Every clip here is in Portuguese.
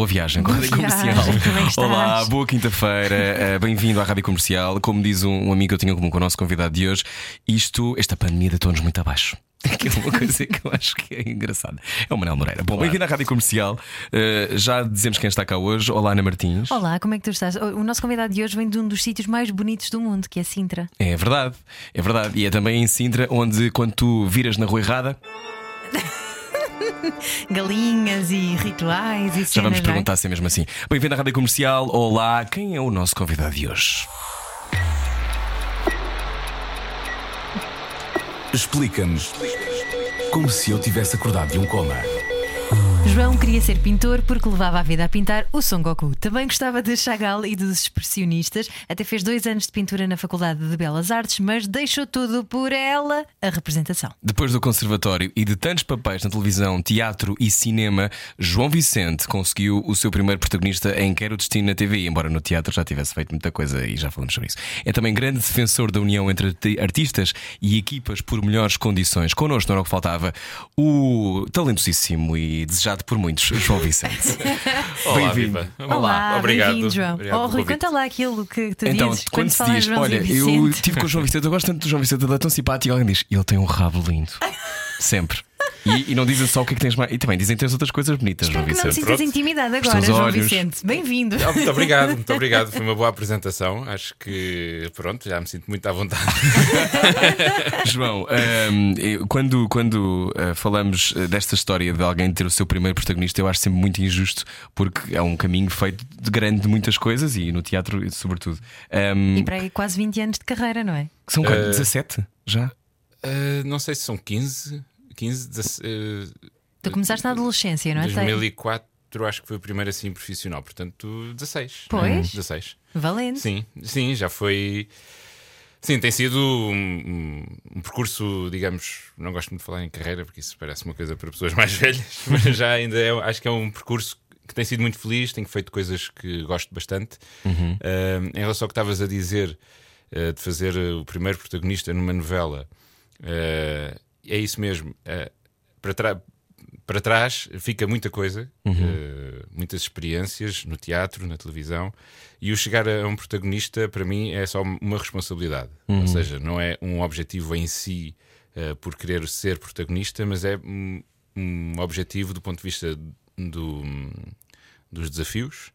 Boa viagem com a Rádio Comercial. é? Olá, boa quinta-feira, eh, bem-vindo à Rádio Comercial. Como diz um, um amigo que eu tinha comum com o nosso convidado de hoje, isto, esta pandemia deitou-nos muito abaixo. Que é uma coisa que eu acho que é engraçada. É o Manel Moreira. Bom, bem-vindo à Rádio Comercial. Eh, já dizemos quem está cá hoje. Olá, Ana Martins. Olá, como é que tu estás? O o nosso convidado de hoje vem de um dos sítios mais bonitos do mundo, que é Sintra. É verdade, é verdade. E é também em Sintra, onde quando tu viras na rua errada, Galinhas e rituais e já vamos é? perguntar se é mesmo assim. Bem-vindo à Rádio Comercial. Olá, quem é o nosso convidado de hoje? Explica-nos como se eu tivesse acordado de um coma. João queria ser pintor porque levava a vida a pintar o Son Goku. Também gostava de Chagall e dos expressionistas. Até fez dois anos de pintura na Faculdade de Belas Artes, mas deixou tudo por ela a representação. Depois do conservatório e de tantos papéis na televisão, teatro e cinema, João Vicente conseguiu o seu primeiro protagonista em Quero Destino na TV, embora no teatro já tivesse feito muita coisa e já falamos sobre isso. É também grande defensor da união entre arti- artistas e equipas por melhores condições. Connosco não era o que faltava, o talentosíssimo e desejado por muitos, João Vicente. Olá. Viva. Olá, obrigado. bem-vindo, João. Obrigado oh, Rui, conta lá aquilo que tu Então, dizes quando se se diz, olha, eu estive com o João Vicente, eu gosto tanto do João Vicente, ele é tão simpático, e alguém diz, ele tem um rabo lindo. Sempre. E, e não dizem só o que é que tens mais. E também dizem que tens outras coisas bonitas, Espero João que não te Vicente. sintas intimidado teus agora, João olhos. Vicente. Bem-vindo. Ah, Muito obrigado, muito obrigado. Foi uma boa apresentação. Acho que, pronto, já me sinto muito à vontade. João, hum, eu- quando, quando uh, falamos uh, desta história de alguém ter o seu primeiro protagonista, eu acho sempre muito injusto, porque é um caminho feito de grande de muitas coisas e no teatro, sobretudo. Um, E para aí quase 20 anos de carreira, não é? são quanto? Eh, 17? Já? Ah, não sei se são 15, 15, 16, Tu começaste na adolescência, não é? 2004 acho que foi o primeiro assim profissional, portanto 16. Pois. 16. Valente. Sim, sim, já foi. Sim, tem sido um, um- um percurso, digamos, não gosto muito de falar em carreira porque isso parece uma coisa para pessoas mais velhas, mas já ainda é, acho que é um percurso que tem sido muito feliz, tenho feito coisas que gosto bastante. Ah, em relação ao que estavas a dizer ah, de fazer o primeiro protagonista numa novela, ah, é isso mesmo. Ah, para trás para trás fica muita coisa, eh, muitas experiências no teatro, na televisão, e o chegar a um protagonista, para mim, é só uma responsabilidade. Ou seja, não é um objetivo em si por querer ser protagonista, mas é um, um objetivo do ponto de vista do- dos desafios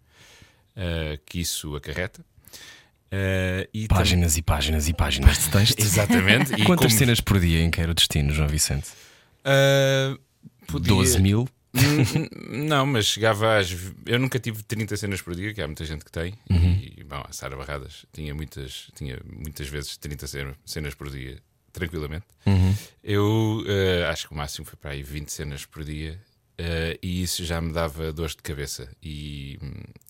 que isso acarreta. Eh, e tam- Páginas e páginas e páginas de texto. Exatamente. E Quantas como- cenas por dia em Quero Destino, João Vicente? Ah, podia- 12 mil? Hum, Não, mas chegava às. Eu nunca tive 30 cenas por dia, que há muita gente que tem. E, bom, a Sara Barradas tinha muitas, tinha muitas vezes 30 cena- cenas por dia, tranquilamente. Eu eh, acho que o máximo foi para aí 20 cenas por dia. Eh, e isso já me dava dores de cabeça. E,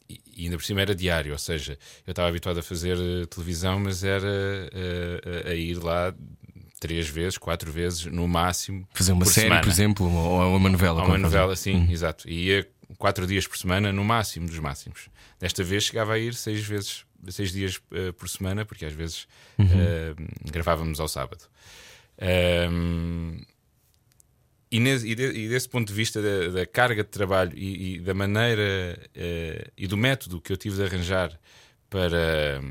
e- ainda por cima era diário, ou seja, eu estava habituado a fazer eh, televisão, mas era eh, a, a ir lá três vezes, quatro vezes no máximo. Fazer uma por série, semana. por exemplo, ou ou uma novela? Há uma novela, sim, exato. E ia quatro dias por semana, no máximo dos máximos. Desta vez chegava a ir seis vezes, seis dias eh, por semana, porque às vezes eh, gravávamos ao sábado. Ahm, e, nesse- e de- e desse ponto de vista da, da carga de trabalho e, e da maneira eh, e do método que eu tive de arranjar para,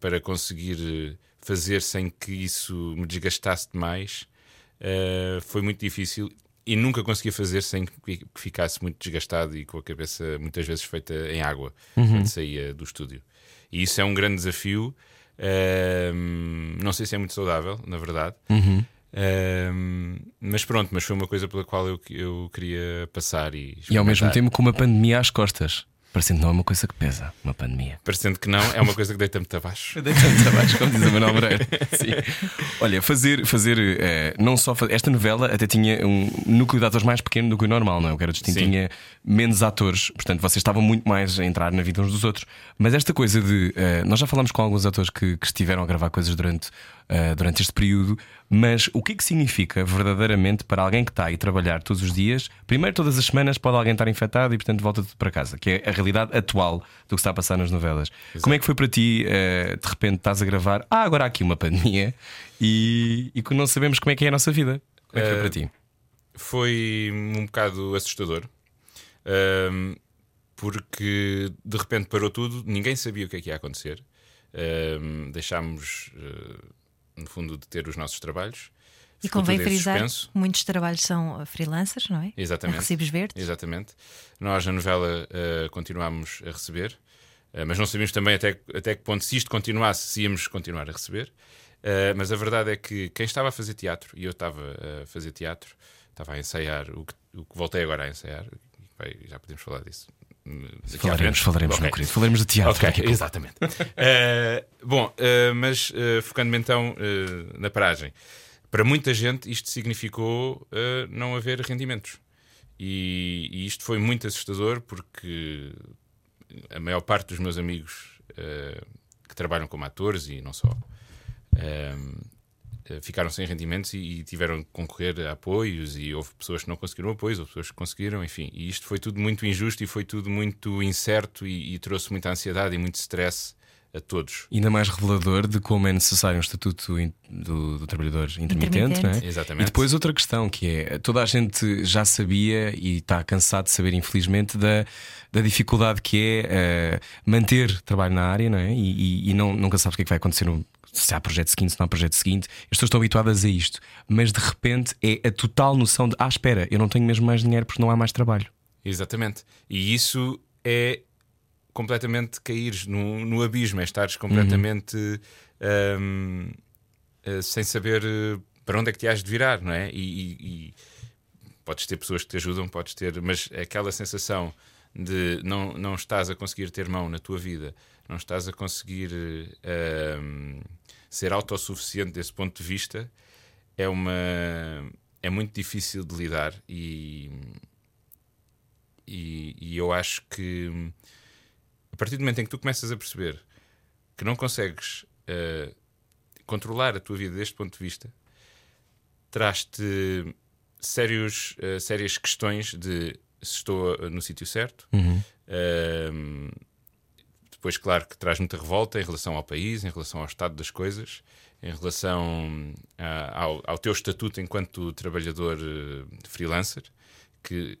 para conseguir fazer sem que isso me desgastasse demais, eh, foi muito difícil e nunca conseguia fazer sem que ficasse muito desgastado e com a cabeça muitas vezes feita em água quando saía do estúdio. E isso é um grande desafio. Ahm, não sei se é muito saudável, na verdade. Ahm, mas pronto, mas foi uma coisa pela qual eu, eu queria passar e, E ao mesmo tempo com uma pandemia às costas. Parecendo não é uma coisa que pesa, uma pandemia. Parecendo que não, é uma coisa que deita muito abaixo. Deitando abaixo, como diz a Manuel Moreira. Sim. Olha, fazer, fazer eh, não só fa- esta novela até tinha um núcleo de atores mais pequeno do que o normal, não é? O que era distinto, tinha menos atores, portanto vocês estavam muito mais a entrar na vida uns dos outros. Mas esta coisa de. eh, nós já falámos com alguns atores que, que estiveram a gravar coisas durante uh, durante este período. Mas o que é que significa verdadeiramente para alguém que está aí trabalhar todos os dias? Primeiro, todas as semanas pode alguém estar infectado e, portanto, volta tudo para casa, que é a realidade atual do que está a passar nas novelas. Exato. Como é que foi para ti, uh, de repente, estás a gravar? Ah, agora há aqui uma pandemia e, e não sabemos como é que é a nossa vida. Como é que foi para ti? Foi um bocado assustador. Um, porque de repente parou tudo, ninguém sabia o que é que ia acontecer. Um, deixámos, uh, no fundo, de ter os nossos trabalhos. E convém frisar, muitos trabalhos são freelancers, não é? Exatamente. A recibos verdes. Exatamente. Nós, na novela, uh, continuámos a receber, uh, mas não sabíamos também até, até que ponto, se isto continuasse, se íamos continuar a receber. Uh, mas a verdade é que quem estava a fazer teatro, e eu estava a fazer teatro, estava a ensaiar, o que, o que voltei agora a ensaiar, já podemos falar disso. Falaremos, falaremos, okay. meu querido, falaremos de teatro. Ok, exatamente. uh, bom, uh, mas uh, focando-me então na paragem, para muita gente isto significou não haver rendimentos. E, e, isto foi muito assustador porque a maior parte dos meus amigos que trabalham como atores e não só ficaram sem rendimentos e, e, tiveram que concorrer a apoios e houve pessoas que não conseguiram apoios, houve pessoas que conseguiram, enfim. E isto foi tudo muito injusto e foi tudo muito incerto e, e trouxe muita ansiedade e muito stress a todos. Ainda mais revelador de como é necessário um estatuto do, do trabalhor intermitente, intermitente. Não é? Exatamente. E depois outra questão que é toda a gente já sabia e está cansado de saber, infelizmente, da, da dificuldade que é uh, manter trabalho na área, não é? E, e, e não, nunca sabes o que é que vai acontecer no, se há projeto seguinte, se não há projeto seguinte. As pessoas estão habituadas a isto, mas de repente é a total noção de: ah, espera, eu não tenho mesmo mais dinheiro porque não há mais trabalho. Exatamente. E isso é completamente cair no, no abismo, é estares completamente uhum. um, uh, sem saber uh, para onde é que te has de virar, não é? E, e, e, podes ter pessoas que te ajudam, podes ter, mas aquela sensação de não, não estás a conseguir ter mão na tua vida, não estás a conseguir uh, ser autossuficiente desse ponto de vista, é uma é muito difícil de lidar e, e, e, eu acho que a partir do momento em que tu começas a perceber que não consegues uh, controlar a tua vida deste ponto de vista, traz-te sérios, uh, sérias questões de se estou no sítio certo. Uhum. Uh, depois, claro, que traz muita revolta em relação ao país, em relação ao estado das coisas, em relação a, ao, ao, teu estatuto enquanto trabalhador uh, freelancer, que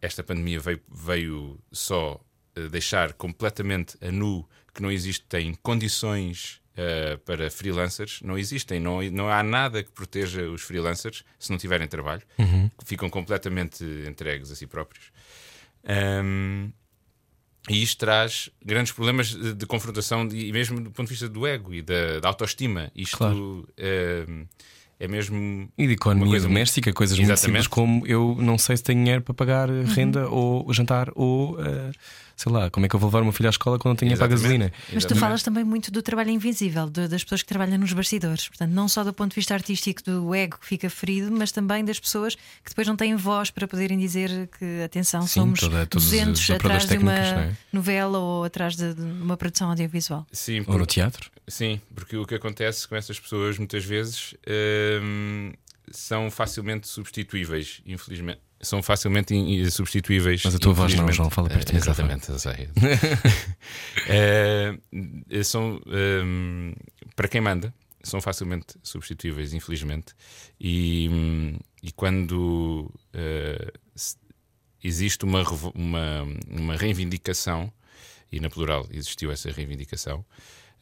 esta pandemia veio, veio só uh, deixar completamente a nu que não existem condições uh, para freelancers, não existem, não, não há nada que proteja os freelancers se não tiverem trabalho, uhum. ficam completamente entregues a si próprios. Um, e isto traz grandes problemas de, de confrontação, de, e mesmo do ponto de vista do ego e da, da autoestima. Isto claro. é, é, mesmo. E de economia coisa doméstica, muito... coisas Exatamente. muito simples como eu não sei se tenho dinheiro para pagar uhum. renda ou jantar ou. Uh, sei lá, como é que eu vou levar o meu filho à escola quando não tenho para a gasolina? Mas tu falas também muito do trabalho invisível, de, das pessoas que trabalham nos bastidores. Portanto, não só do ponto de vista artístico do ego que fica ferido, mas também das pessoas que depois não têm voz para poderem dizer que, atenção, Sim, somos toda, 200 atrás de uma é? novela ou atrás de, de, uma produção audiovisual. Sim, ou no teatro? Sim, porque o que acontece com essas pessoas muitas vezes hum, são facilmente substituíveis, infelizmente são facilmente substituíveis. Mas a tua voz não, João, fala perto uh, Exatamente, eu sei. uh, são, um, para quem manda, são facilmente substituíveis, infelizmente. E, um, e quando uh, existe uma, uma, uma reivindicação, e na plural existiu essa reivindicação,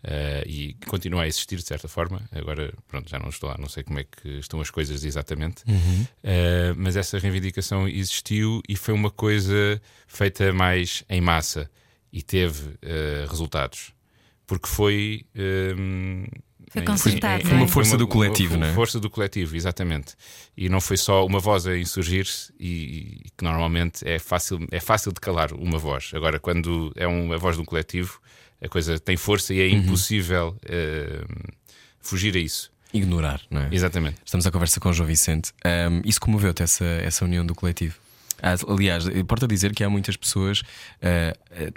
Uh, e continua a existir de certa forma. Agora, pronto, já não estou lá, não sei como é que estão as coisas exatamente, uhum. uh, mas essa reivindicação existiu e foi uma coisa feita mais em massa e teve uh, resultados, porque foi. foi concertado. Foi uma força do coletivo, não é? Força do coletivo, exatamente. E não foi só uma voz a insurgir-se, e, e, que normalmente é fácil, é fácil de calar uma voz. Agora, quando é uma voz de um coletivo, a coisa tem força e é uhum. impossível uh, fugir a isso. Ignorar, não é? Exatamente. Estamos à conversa com o João Vicente. Um, isso comoveu-te essa, essa união do coletivo? Ah, aliás, importa dizer que há muitas pessoas, eh,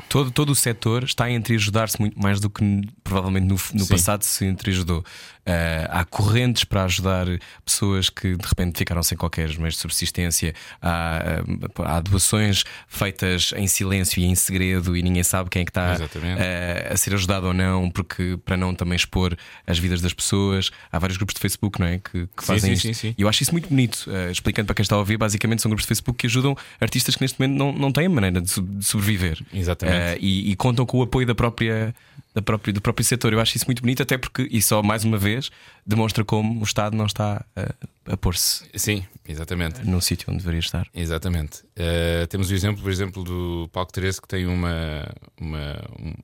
todo, todo o setor está a entreajudar-se muito mais do que provavelmente no, no passado se entreajudou. Eh, há correntes para ajudar pessoas que de repente ficaram sem qualquer meios de subsistência. Há, eh, há doações feitas em silêncio e em segredo e ninguém sabe quem é que está Exatamente. eh, a ser ajudado ou não, porque para não também expor as vidas das pessoas. Há vários grupos de Facebook, não é? Que, que Sim, fazem sim, isto. sim. E eu acho isso muito bonito. Eh, explicando para quem está a ouvir, basicamente são grupos de Facebook que ajudam artistas que neste momento não, não têm maneira de, de sobreviver. Exatamente. Eh, e, e contam com o apoio da própria, própria, do próprio setor. Eu acho isso muito bonito, até porque, e só mais uma vez, demonstra como o Estado não está a, a pôr-se Sim, exatamente. no sítio onde deveria estar. Exatamente. Eh, temos o exemplo, por exemplo, do Palco 13 que tem uma, uma-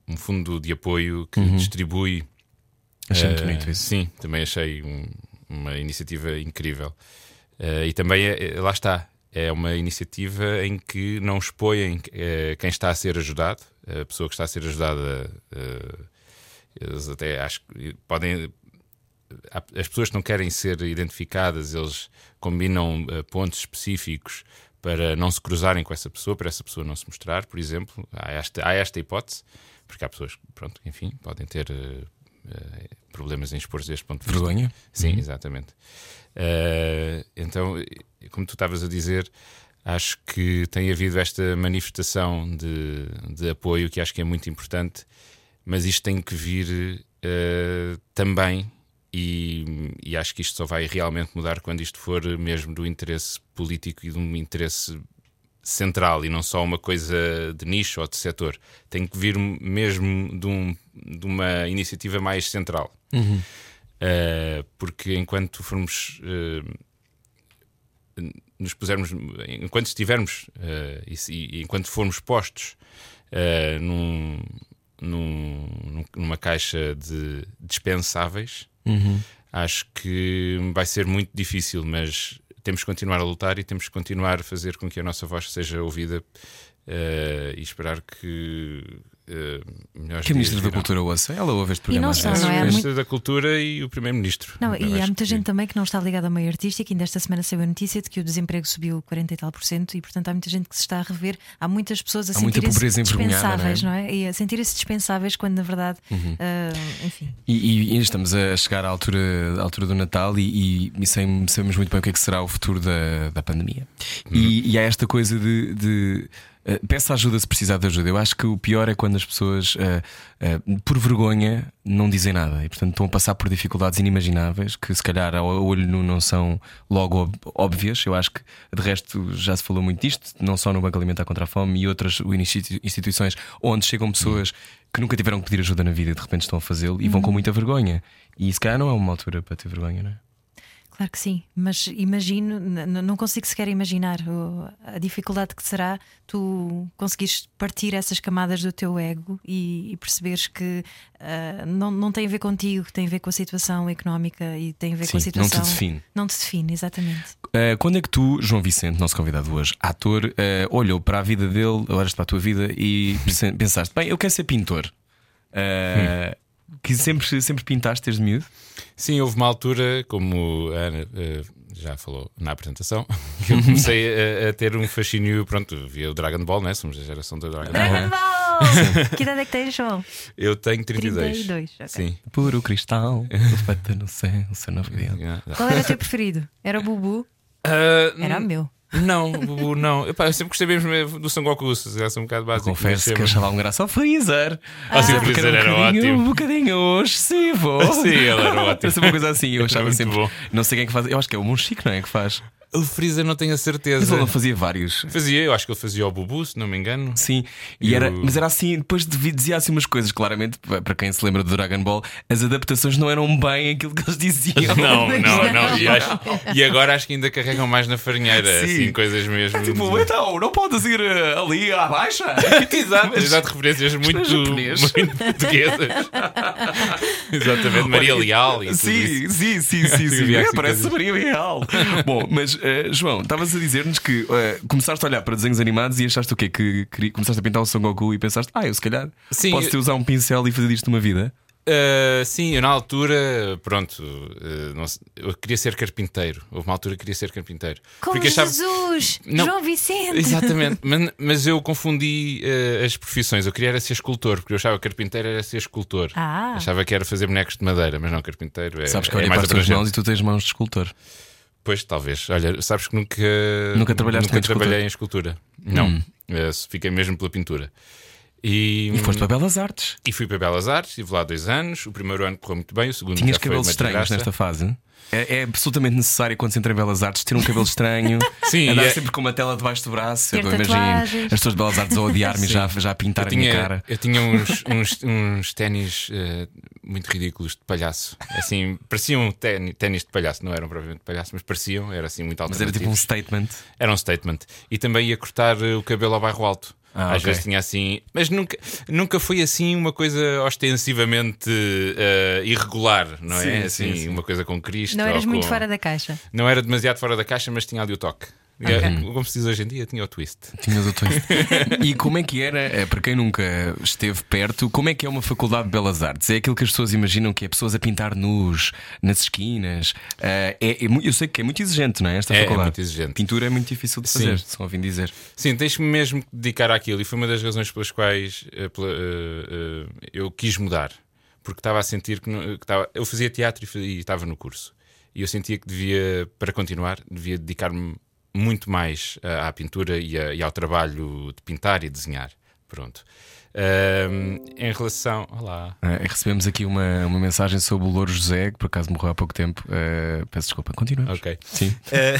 um- fundo de apoio que distribui. Achei muito eh, bonito isso. Sim, também achei um- uma iniciativa incrível. Eh, e também, é- é- lá está, é uma iniciativa em que não expõem eh, quem está a ser ajudado, a pessoa que está a ser ajudada. eh, eles até acho que podem as pessoas que não querem ser identificadas, eles combinam eh, pontos específicos para não se cruzarem com essa pessoa, para essa pessoa não se mostrar, por exemplo. Há esta, há esta hipótese, porque há pessoas que, pronto, enfim, podem ter eh, problemas em expor-se deste ponto de vista. Vergonha? Sim, exatamente. Eh, então, como tu estavas a dizer, acho que tem havido esta manifestação de, de apoio que acho que é muito importante, mas isto tem que vir eh, também. E, e acho que isto só vai realmente mudar quando isto for mesmo do interesse político e de um interesse central e não só uma coisa de nicho ou de setor. Tem que vir mesmo de, um- de uma iniciativa mais central. Uh, porque enquanto formos uh, nos pusermos enquanto estivermos uh, e, e enquanto formos postos uh, num, num- num- numa caixa de dispensáveis acho que vai ser muito difícil mas temos que continuar a lutar e temos que continuar a fazer com que a nossa voz seja ouvida uh, e esperar que melhores Que a dias Ministra da. Cultura ouça, ela ouve este E programa. não às só, vezes. não é? o Há Ministro da Cultura e o Primeiro-Ministro. Não, e há muita que- gente também que não está ligada ao meio artístico. Ainda esta semana saiu a notícia de que o desemprego subiu 40 e tal por cento e, portanto, há muita gente que se está a rever. Há muitas pessoas a sentirem-se dispensáveis, não não é? E a sentirem-se dispensáveis quando, na verdade, Uhum. ah, enfim. E, e estamos a chegar à altura, à altura do Natal e, e, e sem- sabemos muito bem o que é que será o futuro da, da pandemia. E, e há esta coisa de. de eh, peça ajuda se precisar de ajuda. Eu acho que o pior é quando as pessoas, eh, eh, por vergonha, não dizem nada e, portanto, estão a passar por dificuldades inimagináveis que, se calhar, ao olho nu não são logo óbvias. Eu acho que, de resto, já se falou muito disto, não só no Banco Alimentar contra a Fome e outras institui- instituições onde chegam pessoas que nunca tiveram que pedir ajuda na vida e de repente estão a fazê-lo e vão com muita vergonha. E se calhar não é uma altura para ter vergonha, não é? Claro que sim, mas imagino, não consigo sequer imaginar a dificuldade que será tu conseguires partir essas camadas do teu ego e, e perceberes que ah, não, não tem a ver contigo, tem a ver com a situação económica e tem a ver com a Sim, não te situação. define. Não te define, exatamente. Uh, quando é que tu, João Vicente, nosso convidado hoje, ator, uh, olhou para a vida dele, olhaste para a tua vida e pensaste: bem, eu quero ser pintor. Uh, Que sempre, sempre pintaste desde miúdo? Sim, houve uma altura, como a Ana eh, já falou na apresentação, que eu comecei a, a ter um fascínio. Pronto, via o Dragon Ball, né? Somos a geração do Dragon Ball. que idade é que tens, João? Eu tenho 32. 32. ok. Sim. Puro cristal, reflete no céu, o seu novo ideal. Qual era o teu preferido? Era o Bubu? Ah, Era o meu. Não, Bubu, não. Epá, eu sempre gostei mesmo do Son Goku, se é um bocado básico. Confesso que achava alguma graça ao Freezer. Ah, sim, o Freezer era um ótimo. Um bocadinho excessivo. Sim, ele era ótimo. Sempre uma coisa assim. Eu achava sempre. bom. Não sei quem é que faz. Eu acho que é o Monchique, não é? Que faz. O Freezer não tenho a Mas certeza. ele não fazia vários. Fazia, eu acho que ele fazia o Bubu, se não me engano. Sim, e E era, o- mas era assim, depois de- dizia assim umas coisas, claramente, para quem se lembra do Dragon Ball, as adaptações não eram bem aquilo que eles diziam. Não, não, não. E, acho- e agora acho que ainda carregam mais na farinheira, Sim. assim, coisas mesmo. Tipo, então, não podes ir eh, ali à baixa. Exato, exato, referências muito, japonês. muito portuguesas. Exatamente, Maria Leal e. Sim, sim, sim, sim, sim. É, parece. Maria Real. Bom, mas eh, João, estavas a dizer-nos que eh, começaste a olhar para desenhos animados e achaste o quê? Que, queria- começaste a pintar o Son Goku e pensaste, ah, eu se calhar Sim, posso eu- ter usar um pincel e fazer disto uma vida. Uh, sim, eu na altura, pronto, uh, sei, eu queria ser carpinteiro. Houve uma altura que queria ser carpinteiro. Como Porque achava- Jesus! Não. João Vicente! Exatamente, mas, mas eu confundi uh, as profissões. Eu queria era ser escultor, porque eu achava que carpinteiro era ser escultor. Ah. Achava que era fazer bonecos de madeira, mas não, carpinteiro é, Sabes que é olhei mais para as tuas mãos e tu tens mãos de escultor. Pois, talvez. Olha, sabes que nunca. Nunca trabalhaste nunca trabalhei em escultura. Não. Hum. Eh, fiquei mesmo pela pintura. E, E foste para Belas Artes. e fui para Belas Artes, estive lá dois anos. O primeiro ano correu muito bem, o segundo Tinhas já foi cabelos uma estranhos desgraça. nesta fase. É, é absolutamente necessário quando se entra em Belas Artes ter um cabelo estranho, Sim, andar é- sempre com uma tela debaixo do braço. Ter eu imagino as pessoas de Belas Artes a odiar-me e já, já a pintar Eu a minha tinha, cara. eu tinha uns, uns, uns ténis eh, muito ridículos de palhaço. Assim, pareciam ténis, de palhaço, não eram propriamente de palhaço, mas pareciam, era assim muito Mas era tipo um statement. Era um statement. E também ia cortar eh, o cabelo ao bairro alto. Ah, Às ok. vezes tinha assim, mas nunca, nunca foi assim uma coisa ostensivamente eh, irregular, não Sim, é? sim, Assim, sim. uma coisa com Cristo. Não eras ou muito com- fora da caixa. Não era demasiado fora da caixa, mas tinha ali o toque. Ok. É, Como se diz hoje em dia, tinha o twist. Tinhas o twist. e como é que era, eh, para quem nunca esteve perto, como é que é uma faculdade de belas artes? É aquilo que as pessoas imaginam que é pessoas a pintar nus nas esquinas. Eh, é, é eu sei que é muito exigente, não é? Esta É, é faculdade. muito exigente. Pintura é muito difícil de fazer, Sim. se não ouvem dizer. Sim, tens-me mesmo que dedicar àquilo e foi uma das razões pelas quais pela- eh, eh, eu quis mudar. Porque estava a sentir que, não- que estava, eu fazia teatro e, e estava no curso. E eu sentia que devia, para continuar, devia dedicar-me muito mais à, à pintura e, a- e ao trabalho de pintar e desenhar. Pronto. Ahm, em relação. Olá. Eh, recebemos aqui uma, uma mensagem sobre o Louro José, que por acaso morreu há pouco tempo. Eh, peço desculpa, continua. Ok. Sim. Eh,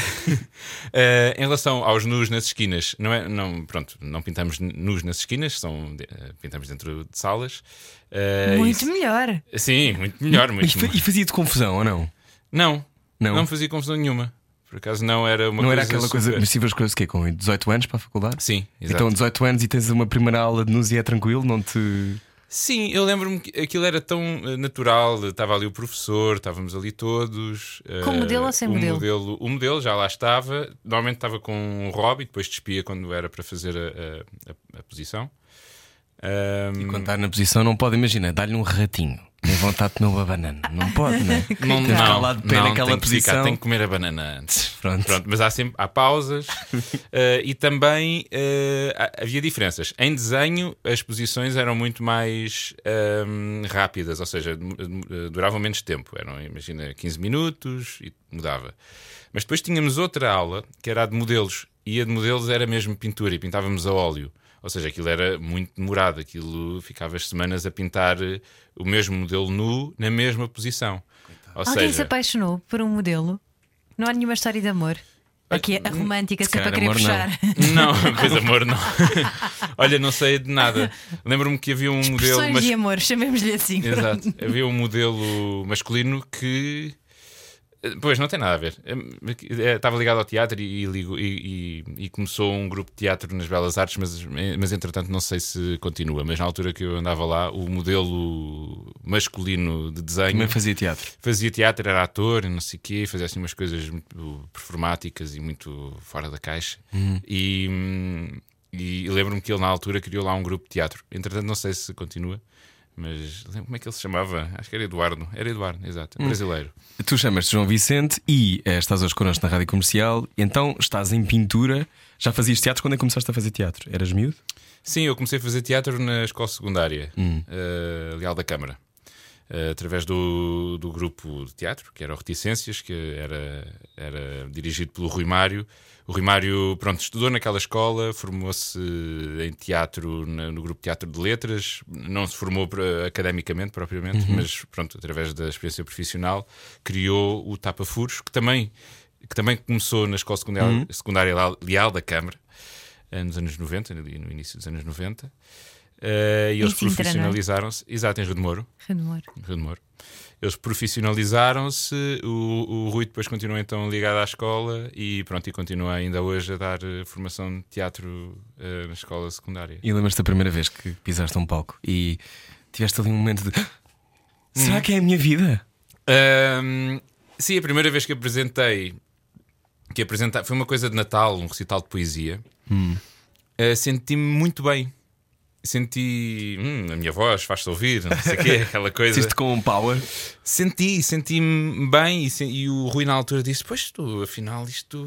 eh, em relação aos nus nas esquinas, não é? Não, pronto, não pintamos nus nas esquinas, são, eh, pintamos dentro de salas. Eh, Muito isso- melhor. Sim, muito melhor. E, Muito fa- e fazia-te confusão ou não? Não, Não. não, fazia confusão nenhuma. Por acaso não era uma não coisa. era aquela coisa. Mas tive as coisas que com 18 anos para a faculdade? Sim, exato. Então, 18 anos e tens uma primeira aula de nus e é tranquilo, não te. Sim, eu lembro-me que aquilo era tão eh, natural. Estava ali o professor, estávamos ali todos. Com eh, modelo ou sem o modelo? O modelo já lá estava. Normalmente estava com um Rob e depois despia quando era para fazer a, a- a- a posição. Ahm, E quando está na posição, não pode, imagina, dar-lhe um ratinho. Tem vontade de comer uma banana. Não pode, né? não, Tem que ficar não, lá de pé não, naquela tem que ficar, posição. tem que comer a banana antes. Pronto. Pronto, mas há sempre há pausas eh, e também eh, há- havia diferenças. Em desenho, as posições eram muito mais ehm, rápidas, ou seja, dem- duravam menos tempo. Eram, imagina, 15 minutos e mudava. Mas depois tínhamos outra aula que era a de modelos, e a de modelos era mesmo pintura, e pintávamos a óleo. Ou seja, aquilo era muito demorado, aquilo ficava as semanas a pintar eh, o mesmo modelo nu na mesma posição. Ou Alguém se seja, apaixonou por um modelo? Não há nenhuma história de amor? Aqui a romântica, se sempre a calhar querer amor, puxar. Não, pois amor, não. Olha, não sei de nada. Lembro-me que havia um modelo. Mas- de amor, chamemos-lhe assim. Exato. Havia um modelo masculino que. Pois, não tem nada a ver. Eh, Estava ligado ao teatro e, e e- e- começou um grupo de teatro nas Belas Artes, mas, mas entretanto não sei se continua. Mas na altura que eu andava lá, o modelo masculino de desenho Também fazia teatro. fazia teatro, era ator, e não sei o quê, fazia assim umas coisas muito performáticas e muito fora da caixa. E, hum, e lembro-me que ele na altura criou lá um grupo de teatro. Entretanto, não sei se continua, mas lembro como é que ele se chamava? Acho que era Eduardo. Era Eduardo, exato, brasileiro. Tu chamas-te João Vicente e eh, estás hoje connosco na rádio comercial, então estás em pintura. Já fazias teatro quando é que começaste a fazer teatro? Eras miúdo? Sim, eu comecei a fazer teatro na escola secundária, eh, Leal da Câmara. Eh, através do, do grupo de teatro, que era o Reticências, que era, era dirigido pelo Rui Mário. O Rui Mário, pronto, estudou naquela escola, formou-se em teatro, no grupo teatro de letras, não se formou academicamente propriamente, mas pronto, através da experiência profissional, criou o Tapa Furos, que também, que também começou na escola secundária, secundária Leal- da Câmara, nos anos 90, ali no início dos anos 90. Eh, e eles é? profissionalizaram-se, exato, em Rio de Moro. Rio de Moro. Rio de Moro. Eles profissionalizaram-se, o, o Rui depois continuou então ligado à escola e pronto, e continua ainda hoje a dar eh, formação de teatro eh, na escola secundária. E lembras-te da primeira vez que pisaste um palco e tiveste ali um momento de. Será que é a minha vida? Ahm, sim, a primeira vez que apresentei, que apresentei foi uma coisa de Natal, um recital de poesia. Hum. Uh, Senti-me muito bem. Senti. Hum, a minha voz faz-se ouvir, não sei o quê, aquela coisa. Sentiste com um power. Senti, senti-me bem e, se- e o Rui na altura disse: Pois tu, afinal, isto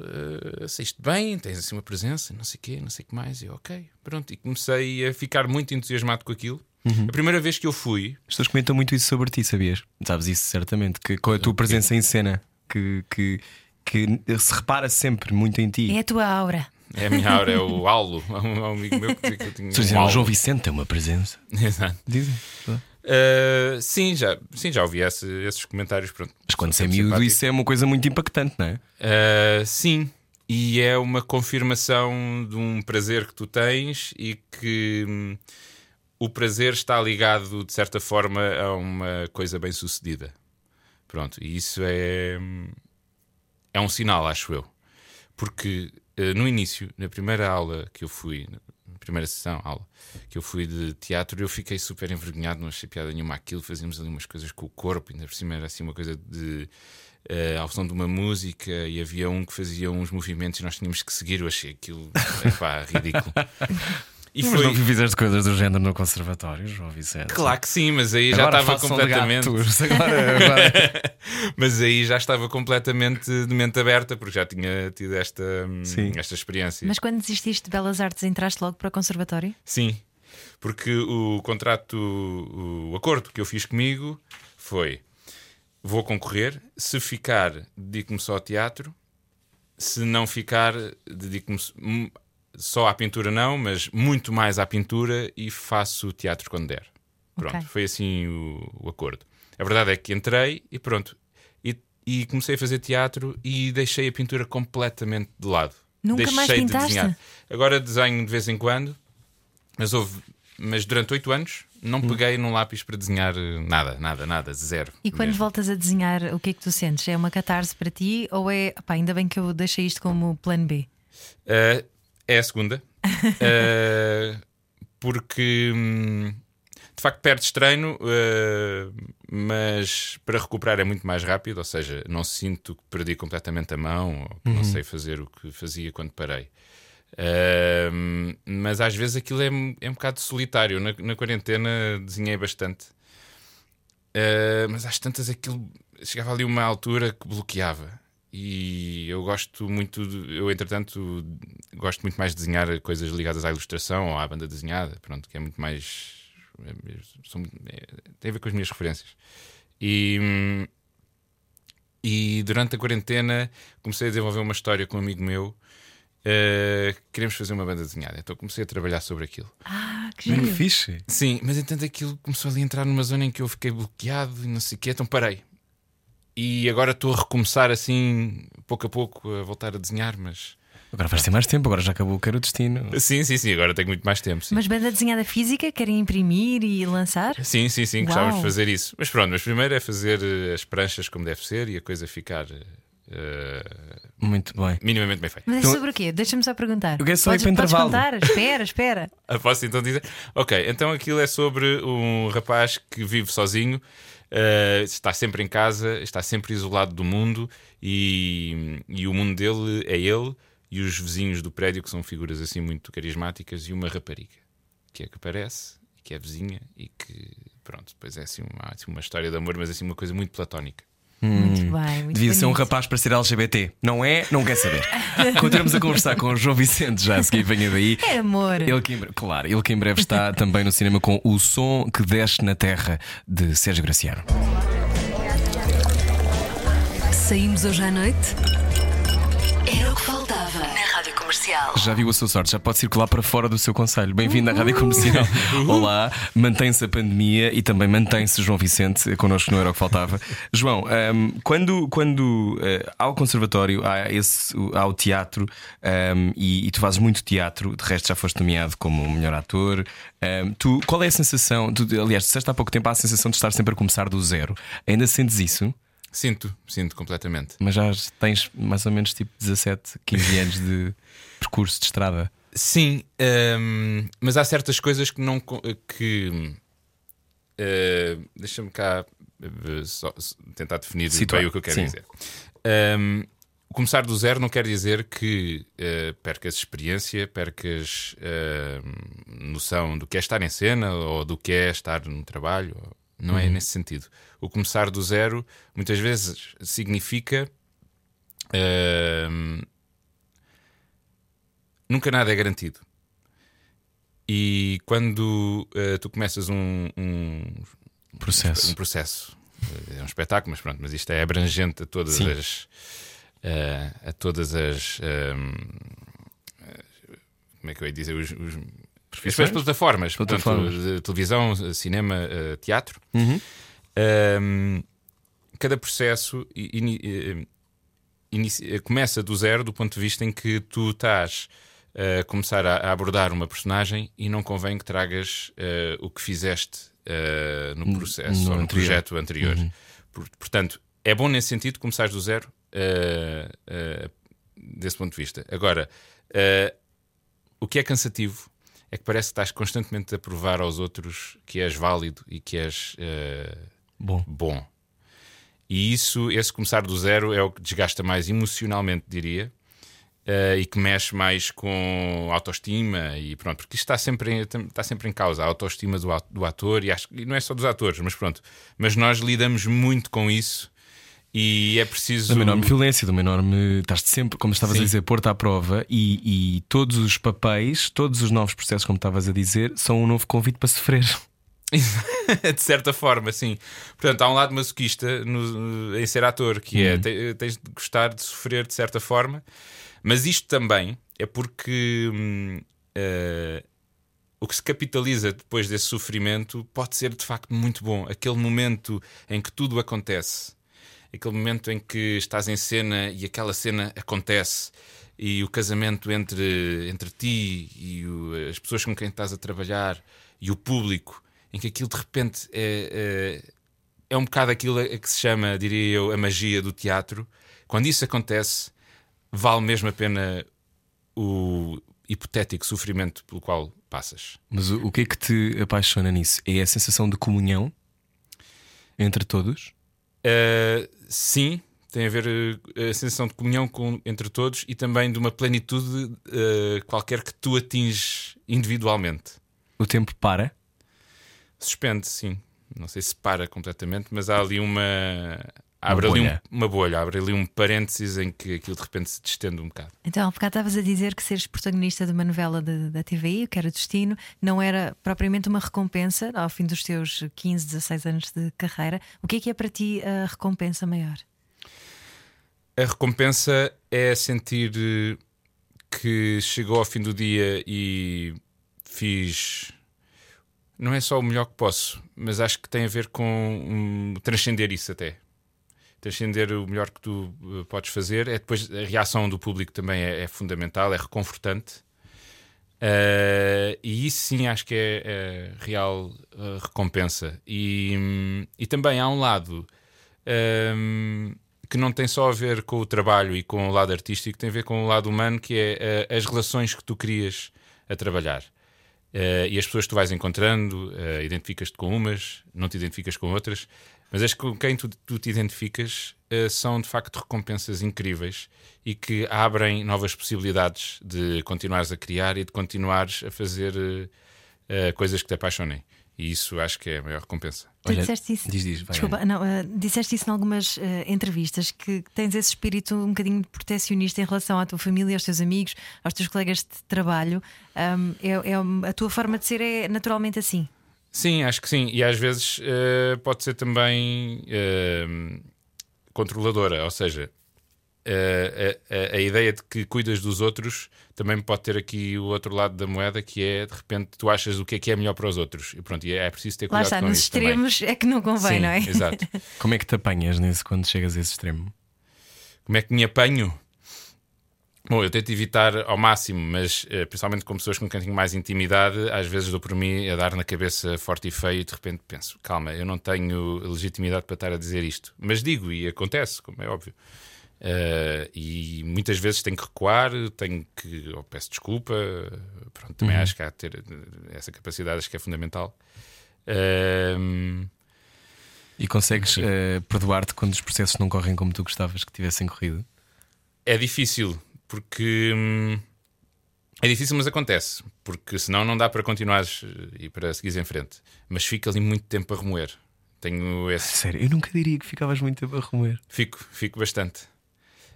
uh, saíste bem, tens assim uma presença, não sei o quê, não sei o que mais. E eu, ok, pronto. E comecei a ficar muito entusiasmado com aquilo. A primeira vez que eu fui, As pessoas comentam muito isso sobre ti, sabias? Sabes isso certamente, que com a tua presença em cena, que, que, que se repara sempre muito em ti. É a tua aura. É a minha aura, é o Aulo, há um, um amigo meu que dizia que eu tinha. Um dizem, "O aulo." João Vicente tem uma presença. Exato. Dizem. Uh, sim, já, sim, já ouvi esse- esses comentários. Pronto. Mas quando se é miúdo, simpático. isso é uma coisa muito impactante, não é? Uh, sim, e é uma confirmação de um prazer que tu tens e que hum, o prazer está ligado, de certa forma, a uma coisa bem sucedida. Pronto, e isso é, hum, é um sinal, acho eu. Porque no início, na primeira aula que eu fui, na primeira sessão, aula, que eu fui de teatro, eu fiquei super envergonhado, não achei piada nenhuma aquilo, fazíamos ali umas coisas com o corpo, ainda por cima era assim uma coisa de eh, ao som de uma música e havia um que fazia uns movimentos e nós tínhamos que seguir. Eu achei aquilo epá, ridículo. E Mas foi. não fizeste coisas do género no conservatório, João Vicente? Claro que sim, mas aí já estava completamente. gatos. Agora, agora- Mas aí já estava completamente de mente aberta, porque já tinha tido esta, hum, Sim. esta experiência. Mas quando desististe de Belas Artes, entraste logo para o conservatório? Sim, porque o contrato, o, o acordo que eu fiz comigo foi: vou concorrer, se ficar, dedico-me só ao teatro, se não ficar, dedico-me hum, só à pintura, não, mas muito mais à pintura e faço teatro quando der. Pronto, Ok. foi assim o, o acordo. A verdade é que entrei e pronto. E, e comecei a fazer teatro e deixei a pintura completamente de lado. Nunca deixei mais de pintaste? desenhar. Agora desenho de vez em quando, mas houve. Mas durante oito anos não Hum. peguei num lápis para desenhar eh, nada, nada, nada, zero. E quando mesmo. voltas a desenhar, o que é que tu sentes? É uma catarse para ti ou é. Pá, ainda bem que eu deixei isto como plano B? Uh, é a segunda. Uh, porque hum, de facto perdes treino, uh, mas para recuperar é muito mais rápido. Ou seja, não sinto que perdi completamente a mão ou que não sei fazer o que fazia quando parei. Uh, mas às vezes aquilo é, é um bocado solitário. Na, na quarentena desenhei bastante. Uh, mas às tantas aquilo chegava ali uma altura que bloqueava. E eu gosto muito, de- eu entretanto gosto muito mais de desenhar coisas ligadas à ilustração ou à banda desenhada, pronto, que é muito mais. é- são- é- tem a ver com as minhas referências. E, hum, e durante a quarentena comecei a desenvolver uma história com um amigo meu. uh, queremos fazer uma banda desenhada, então comecei a trabalhar sobre aquilo. Ah, que giro. fixe. Sim, mas entanto aquilo começou ali a entrar numa zona em que eu fiquei bloqueado e não sei o quê, então parei. E agora estou a recomeçar assim, pouco a pouco, a voltar a desenhar, mas. Agora vais ter mais tempo, agora já acabou o que era o destino. Sim, sim, sim, agora tenho muito mais tempo. Sim, Mas banda desenhada física, querem imprimir e lançar? sim, sim, sim gostávamos de fazer isso. Mas pronto, mas primeiro é fazer eh, as pranchas como deve ser e a coisa ficar eh, Muito bem. minimamente bem feita. Mas é Então- sobre o quê? Deixa-me só perguntar. Eu quero só ir podes, para podes contar? Espera, espera. Ah, Posso então dizer? Ok, então aquilo é sobre um rapaz que vive sozinho, eh, está sempre em casa, está sempre isolado do mundo e, e o mundo dele é ele e os vizinhos do prédio, que são figuras assim muito carismáticas, e uma rapariga que é que aparece, que é vizinha e que, pronto, depois é assim uma, assim uma história de amor, mas assim uma coisa muito platónica. Muito bem, muito Devia ser um bonito. rapaz para ser LGBT. Não é? Não quer saber. Continuamos a conversar com o João Vicente já a seguir, venha daí. É amor. Ele que, claro, ele que em breve está também no cinema com O Som que Desce na Terra de Sérgio Graciano. Saímos hoje à noite? Comercial. Já viu a sua sorte, já pode circular para fora do seu conselho. Bem-vindo à Rádio Comercial. Olá, mantém-se a pandemia e também mantém-se João Vicente connosco não era o que faltava. João, ahm, quando, quando ah, há o conservatório, há, esse, há o teatro ahm, e, e tu fazes muito teatro, de resto já foste nomeado como o melhor ator. ahm, tu, qual é a sensação? Tu, aliás, disseste há pouco tempo há a sensação de estar sempre a começar do zero. Ainda sentes isso? Sinto, sinto completamente. Mas já tens mais ou menos tipo 17, 15 anos de percurso de estrada. Sim, hum, mas há certas coisas que não. que. eh, Deixa-me cá eh, só- tentar definir Situar, bem o que eu quero sim. dizer. Hum, começar do zero não quer dizer que uh, percas experiência, percas uh, noção do que é estar em cena ou do que é estar no trabalho. Não é nesse sentido. O começar do zero muitas vezes significa. Uh, nunca nada é garantido. E quando tu começas um, um processo. Um processo. É um espetáculo, mas pronto, mas isto é abrangente a todas Sim. as uh, a todas as. Um, como é que eu ia dizer? Os, os, as plataformas, plataformas. Portanto, de televisão, cinema, uh, teatro. Uhum. Um, cada processo in, in, começa do zero, do ponto de vista em que tu estás a começar a, a abordar uma personagem e não convém que tragas uh, o que fizeste uh, no processo no ou no anterior. projeto anterior. Uhum. Por- portanto, é bom nesse sentido começares do zero uh, desse ponto de vista. Agora, o que é cansativo é que parece que estás constantemente a provar aos outros que és válido e que és uh, Bom. bom. E isso, esse começar do zero, é o que desgasta mais emocionalmente, diria. eh, e que mexe mais com autoestima e pronto, porque isto está sempre em, está sempre em causa a autoestima do, do ator e, acho, e não é só dos atores, mas pronto. Mas nós lidamos muito com isso e é preciso. De uma enorme violência, de uma enorme. Estás sempre, como estavas Sim. a dizer, pôr-te à prova e, e todos os papéis, todos os novos processos, como estavas a dizer, são um novo convite para sofrer. de certa forma, sim. Portanto, há um lado masoquista no- em ser ator, que é te- tens de gostar de sofrer de certa forma, mas isto também é porque hum, eh, o que se capitaliza depois desse sofrimento pode ser de facto muito bom. Aquele momento em que tudo acontece, aquele momento em que estás em cena e aquela cena acontece. E o casamento entre, entre ti e o- as pessoas com quem estás a trabalhar e o público, em que aquilo de repente é, é, é um bocado aquilo a que se chama, diria eu, a magia do teatro. Quando isso acontece, vale mesmo a pena o hipotético sofrimento pelo qual passas. Mas o, o que é que te apaixona nisso? É a sensação de comunhão entre todos? Uh, sim, tem a ver uh, a sensação de comunhão com- entre todos e também de uma plenitude uh, qualquer que tu atinges individualmente. O tempo para? Suspende, sim. Não sei se para completamente, mas há ali uma. Abre ali bolha. um- uma bolha, abre ali um parênteses em que aquilo de repente se distende um bocado. Então, há bocado estavas a dizer que seres protagonista de uma novela de- da TVI, o que era Destino, não era propriamente uma recompensa ao fim dos teus 15, 16 anos de carreira. O que é que é para ti a recompensa maior? A recompensa é sentir eh, que chegou ao fim do dia e fiz. Não é só o melhor que posso, mas acho que tem a ver com hum, transcender isso até. Transcender o melhor que tu eh, podes fazer. É depois a reação do público também é, é fundamental, é reconfortante. Eh, e isso sim acho que é, é real eh, recompensa. E, e também há um lado hum, que não tem só a ver com o trabalho e com o lado artístico, tem a ver com o lado humano, que é as relações que tu crias a trabalhar. Eh, e as pessoas que tu vais encontrando, eh, identificas-te com umas, não te identificas com outras, mas as com quem tu, tu te identificas eh, são de facto recompensas incríveis e que abrem novas possibilidades de continuares a criar e de continuares a fazer eh, coisas que te apaixonem. E isso acho que é a maior recompensa. Tu Olha, disseste isso. diz, diz, vai, Desculpa, não, eh, disseste isso em algumas eh, entrevistas que tens esse espírito um bocadinho protecionista em relação à tua família, aos teus amigos, aos teus colegas de trabalho. Ahm, é, é- a tua forma de ser é naturalmente assim. Sim, acho que sim. E às vezes eh, pode ser também eh, controladora, ou seja, eh, a, a- ideia de que cuidas dos outros também pode ter aqui o outro lado da moeda, que é de repente tu achas o que é que é melhor para os outros. E pronto, e é preciso ter Lá cuidado está, com nos isso também. extremos é que não convém, sim, não é? Exato. Como é que te apanhas nesse, quando chegas a esse extremo? Como é que me apanho? Bom, eu tento evitar ao máximo, mas eh, principalmente com pessoas com quem tenho mais intimidade, às vezes dou por mim a dar na cabeça forte e feio e de repente penso: calma, eu não tenho legitimidade para estar a dizer isto. Mas digo e acontece, como é óbvio. Eh, e muitas vezes tenho que recuar, tenho que. ou peço desculpa. Pronto, também acho que há de ter eh, essa capacidade, acho que é fundamental. Ehm, E consegues eh, perdoar-te quando os processos não correm como tu gostavas que tivessem corrido? É difícil, porque. hum, é difícil, mas acontece. Porque senão não dá para continuares eh, e para seguires em frente. Mas fica ali muito tempo a remoer. Tenho esse. Sério, eu nunca diria que ficavas muito tempo a remoer. Fico, fico bastante.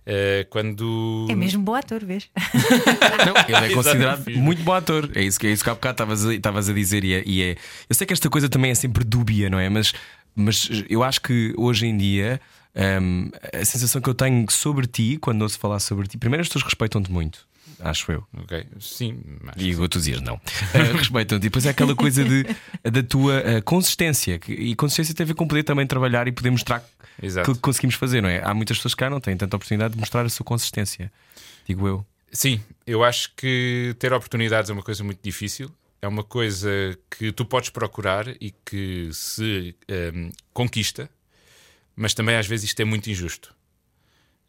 Eh, quando. É mesmo bom ator, vês? Não, ele é considerado muito bom ator. É isso que, é isso que há bocado estavas a, estavas a dizer. E é, e é- Eu sei que esta coisa também é sempre dúbia, não é? Mas, mas eu acho que hoje em dia hum, a sensação que eu tenho sobre ti, quando ouço falar sobre ti, primeiro as pessoas respeitam-te muito. Acho eu. Ok, sim. E que tu dizias não. Uh, Respeitam-te. E depois é aquela coisa de, da tua uh, consistência. E consistência tem a ver com poder também trabalhar e poder mostrar Exato. que conseguimos fazer, não é? Há muitas pessoas que cá não têm tanta oportunidade de mostrar a sua consistência. Digo eu. Sim, eu acho que ter oportunidades é uma coisa muito difícil. É uma coisa que tu podes procurar e que se ehm, conquista, mas também às vezes isto é muito injusto.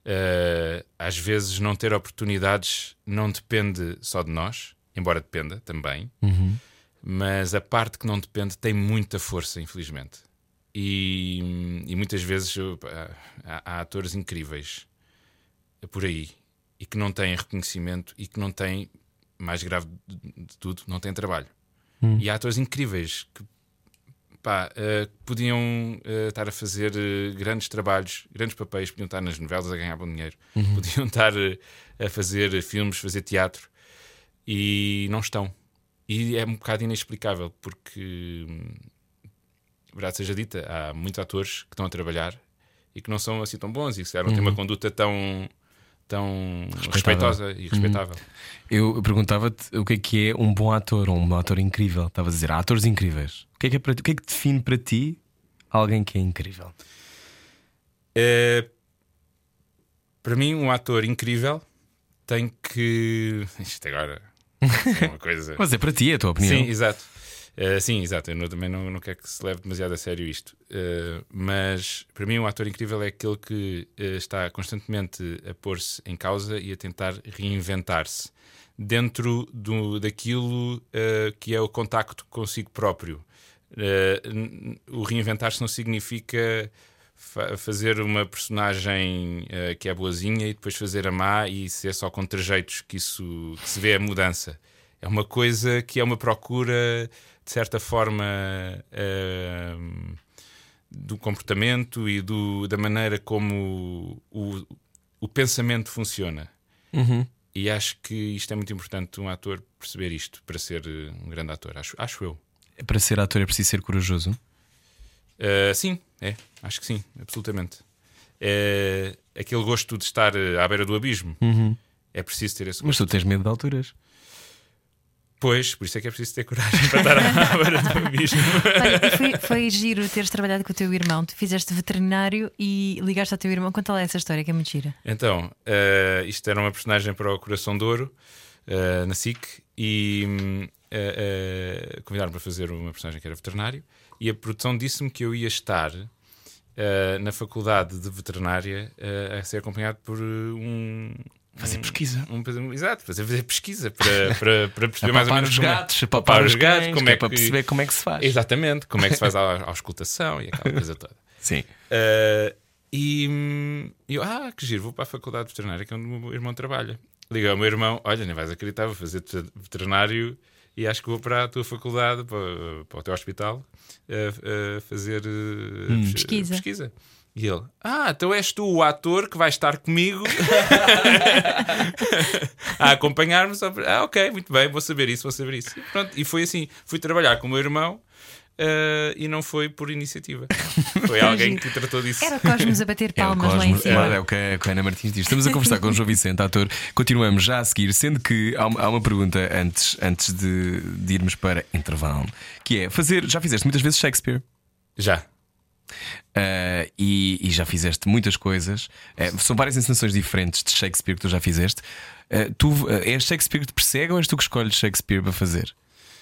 Eh, às vezes não ter oportunidades não depende só de nós, embora dependa também, mas a parte que não depende tem muita força, infelizmente. E, e muitas vezes eu- há, há atores incríveis por aí e que não têm reconhecimento e que não têm, mais grave de, de tudo, não têm trabalho. E há atores incríveis que pá, eh, podiam eh, estar a fazer eh, grandes trabalhos, grandes papéis, podiam estar nas novelas a ganhar bom dinheiro, podiam estar a fazer filmes, fazer teatro e não estão. E é um bocado inexplicável porque, hum, verdade seja dita, há muitos atores que estão a trabalhar e que não são assim tão bons e que se calhar não têm uma conduta tão, tão respeitosa e respeitável. Eu perguntava-te o que é que é um bom ator ou um ator incrível. Estavas a dizer, há atores incríveis. O que é que, é para o que, é que define para ti alguém que é incrível? É, para mim, um ator incrível tem que. Isto agora é uma coisa. Mas é para ti, é a tua opinião. Sim, exato. Eh, sim, exato. Eu também não, não quero que se leve demasiado a sério isto. Eh, mas para mim, um ator incrível é aquele que eh, está constantemente a pôr-se em causa e a tentar reinventar-se dentro do, daquilo que é o contacto consigo próprio. O reinventar-se não significa fa- fazer uma personagem que é boazinha e depois fazer a má e ser só com trejeitos que isso que se vê a mudança. É uma coisa que é uma procura, de certa forma, ehm, do comportamento e do, da maneira como o, o pensamento funciona. E acho que isto é muito importante, um ator perceber isto para ser eh, um grande ator, acho, acho eu. Para ser ator é preciso ser corajoso. Uh, sim, é, acho que sim, absolutamente. É, aquele gosto de estar uh, à beira do abismo. É preciso ter esse Mas gosto. tu tens medo de alturas. Pois, por isso é que é preciso ter coragem para estar à beira do abismo. Olha, foi, foi giro teres trabalhado com o teu irmão. Tu fizeste veterinário e ligaste ao teu irmão. Conta lá essa história que é muito gira. Então, uh, isto era uma personagem para o Coração de Ouro, uh, na SIC, e uh, uh, convidaram para fazer uma personagem que era veterinário, e a produção disse-me que eu ia estar na faculdade de veterinária a ser acompanhado por um. Fazer pesquisa. um- um- exato, fazer, fazer pesquisa para, para, para perceber mais ou menos os como é- gatos, papar os gatos, cães, como que é é para que- perceber como é que se faz. Exatamente, como é que se faz a, a auscultação e aquela coisa toda. Sim. Uh, e hum, eu, ah, que giro, vou para a faculdade de veterinária que é onde o meu irmão trabalha. Liga ao meu irmão: Olha, nem vais acreditar, vou fazer te- veterinário e acho que vou para a tua faculdade, para, para o teu hospital, a, a fazer uh, pes- Pesquisa. pesquisa. E ele: Ah, então és tu o ator que vai estar comigo a acompanhar-me. Ah, ok, muito bem, vou saber isso, vou saber isso. E, pronto, e foi assim: fui trabalhar com o meu irmão. uh, e não foi por iniciativa. Foi alguém que tratou disso. Era o Cosmos a bater É o palmas lá em cima. é, é o que a que a Ana Martins diz. Estamos a conversar com o João Vicente, ator. Continuamos já a seguir, sendo que há uma, há uma pergunta antes, antes de, de irmos para intervalo, que é fazer. Já fizeste muitas vezes Shakespeare. Já. Uh, e, e já fizeste muitas coisas. Uh, são várias encenações diferentes de Shakespeare que tu já fizeste. Uh, tu uh, és Shakespeare que te persegue ou és tu que escolhes Shakespeare para fazer?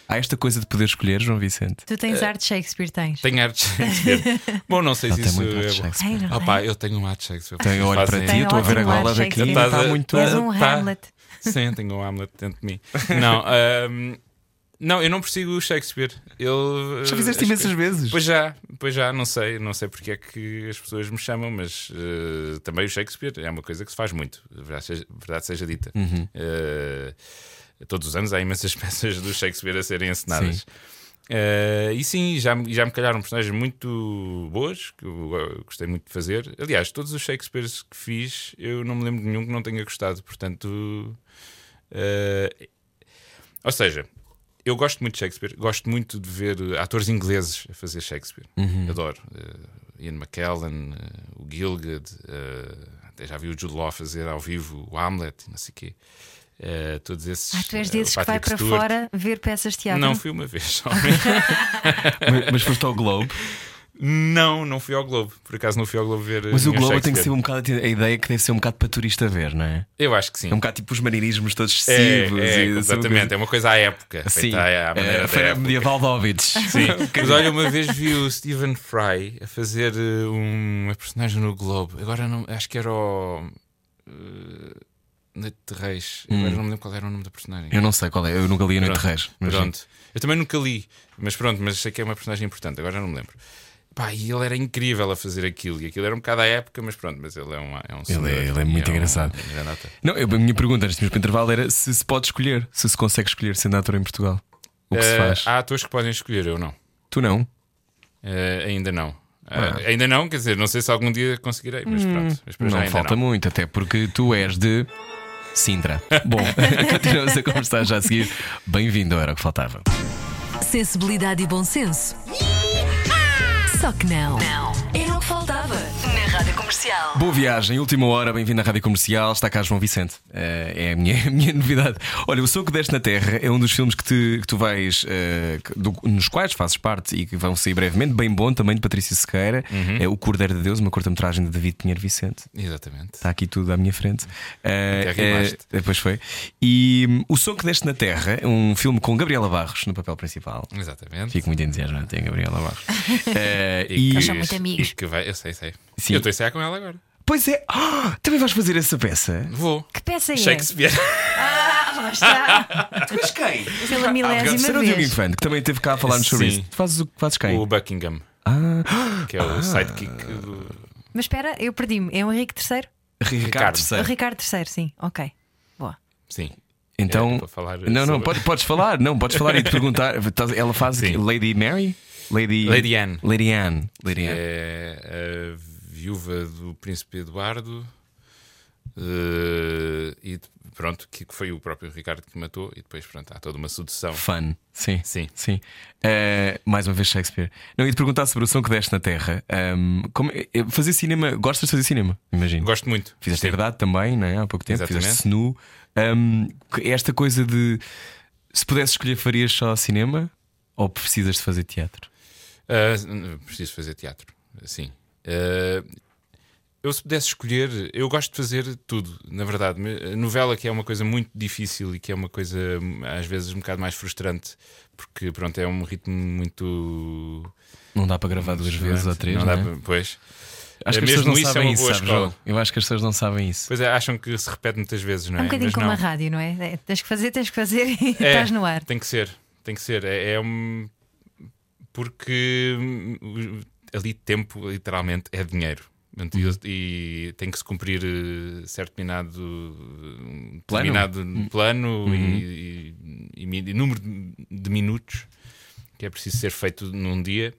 Há esta coisa de poder escolher, João Vicente. Tu tens arte de Shakespeare, tens. Tenho arte de Shakespeare. Bom, não sei se isso é. Shakespeare. Ai, Ah, eu tenho um arte de Shakespeare. Tenho olho para ti, estou a ver a ótimo ar gola de daqui. Está Estás a- muito. És um Tá. Hamlet. Sim, tenho um Hamlet dentro de mim. Não, ahm, Não, eu não persigo o Shakespeare. Ele, Já eh, fizeste as imensas co- vezes. Pois já, pois já, não sei, não sei porque é que as pessoas me chamam, mas eh, também o Shakespeare é uma coisa que se faz muito, verdade seja, verdade seja dita. Uhum. Eh, todos os anos há imensas peças do Shakespeare a serem encenadas. Eh, e sim, já, me- já me calharam personagens muito boas que eu eh, gostei muito de fazer. Aliás, todos os Shakespeares que fiz, eu não me lembro de nenhum que não tenha gostado, portanto. eh, ou seja, eu gosto muito de Shakespeare, gosto muito de ver eh, atores ingleses a fazer Shakespeare. Adoro. Eh, Ian McKellen, eh, o Gilgad, até já vi o Jude Law fazer ao vivo o Hamlet, não sei o quê. Todos esses. Ah, tu és desses que vai para Stewart. fora ver peças de teatro. Não fui uma vez só. Mas, mas foste ao Globe. não, não fui ao Globo. Por acaso não fui ao Globo ver. Mas o Globe tem que ser um bocado. A ideia que deve ser um bocado para turista ver, não é? Eu acho que sim. É um bocado tipo os maneirismos todos É, excessivos. é, e- exatamente, é uma coisa à época. Sim, à, à maneira é, da época. medieval de Óbidos. Sim, mas olha, uma vez vi o Stephen Fry a fazer eh, uma personagem no Globo. Agora não, acho que era o. eh, Noite de Reis. Agora não me lembro qual era o nome da personagem. Eu não sei qual é, eu nunca li a Noite de Reis. mas. Pronto. Eu também nunca li, mas pronto, mas sei que é uma personagem importante, agora não me lembro. Pá, e ele era incrível a fazer aquilo, e aquilo era um bocado à época, mas pronto, mas ele é um, é um senhor, ele é e muito um- engraçado. um grande ator. Não, eu- a minha pergunta antes de irmos para o intervalo era se se pode escolher, se se consegue escolher sendo ator em Portugal. O que se Eh, faz? Há atores que podem escolher, eu não. Tu não? Eh, ainda não. Eh, ainda não, quer dizer, não sei se algum dia conseguirei, mas pronto. Mas Não falta não. muito, até porque tu és de Sintra. Bom, continuamos a conversar já a seguir. Bem-vindo, era o que faltava. Sensibilidade e bom senso. Só que não. Comercial. Boa viagem, última hora, bem-vindo à Rádio Comercial. Está cá João Vicente. Eh, é a minha, a minha novidade. Olha, O Som que Deste na Terra é um dos filmes que, te- que tu vais, que- do- nos quais fazes parte e que vão sair brevemente. Bem bom também de Patrícia Sequeira. Uhum. É O Cordeiro de Deus, uma curta-metragem de David Pinheiro Vicente. Exatamente. Está aqui tudo à minha frente. Rimaste. eh, depois foi. E hum, O Som que Deste na Terra é um filme com Gabriela Barros no papel principal. Exatamente. Fico muito entusiasmado, tem a Gabriela Barros. Eh, E que- Eles são muito amigos. e que vai, eu sei, sei. Sim. Eu estou a com ela agora. Pois é, Ah, também vais fazer essa peça? Vou. Que peça é? Shakespeare. Lá está. Mas quem? Pela milésima Será o Diogo vez. Infante, que também teve cá a falar-nos sobre Sim. isso. Tu fazes, o- fazes quem? o Buckingham, Ah, que é o sidekick do. Mas espera, eu perdi-me. É o Henrique III? Ricardo Ricardo. O III. Ricardo III, sim. Ok. Boa. Sim. Então. Era para falar não, não, sobre- pode- podes falar. Não, podes falar e te perguntar. Estás- Ela faz Sim. Lady Mary? Lady, Lady Anne. Lady Anne. Lady Anne. É a viúva do Príncipe Eduardo. eh, e pronto, que foi o próprio Ricardo que matou. E depois, pronto, há toda uma sucessão. Fun. Sim. Sim. Sim. Eh, mais uma vez Shakespeare. Não, ia te perguntar sobre o som que deste na Terra. Ahm, como, eh, fazer cinema. Gostas de fazer cinema? Imagino. Gosto muito. Fizeste Sim. Herdade também, não é? Há pouco tempo. Exatamente. Fizeste Snu. Ahm, esta coisa de se pudesse escolher, farias só cinema ou precisas de fazer teatro? N- preciso fazer teatro, sim. Ah, eu, se pudesse escolher, eu gosto de fazer tudo, na verdade. A novela, que é uma coisa muito difícil e que é uma coisa às vezes um bocado mais frustrante, porque pronto, é um ritmo muito. Não dá para gravar duas vezes ou três, Não não dá é? para- Pois. Acho que as Mesmo pessoas não isso é sabem uma isso, boa escola. João? Eu acho que as pessoas não sabem isso. Pois é, acham que se repete muitas vezes, não É é? um bocadinho Mas como não. a rádio, não é? É, Tens que fazer, tens que fazer e É, estás no ar. Tem que ser, tem que ser. É, é um. Porque hum, ali tempo, literalmente, é dinheiro. Uhum. E, tem que se cumprir eh, certo determinado, um Plano? determinado plano Uhum. e, e- e número de, minutos que é preciso ser feito num dia.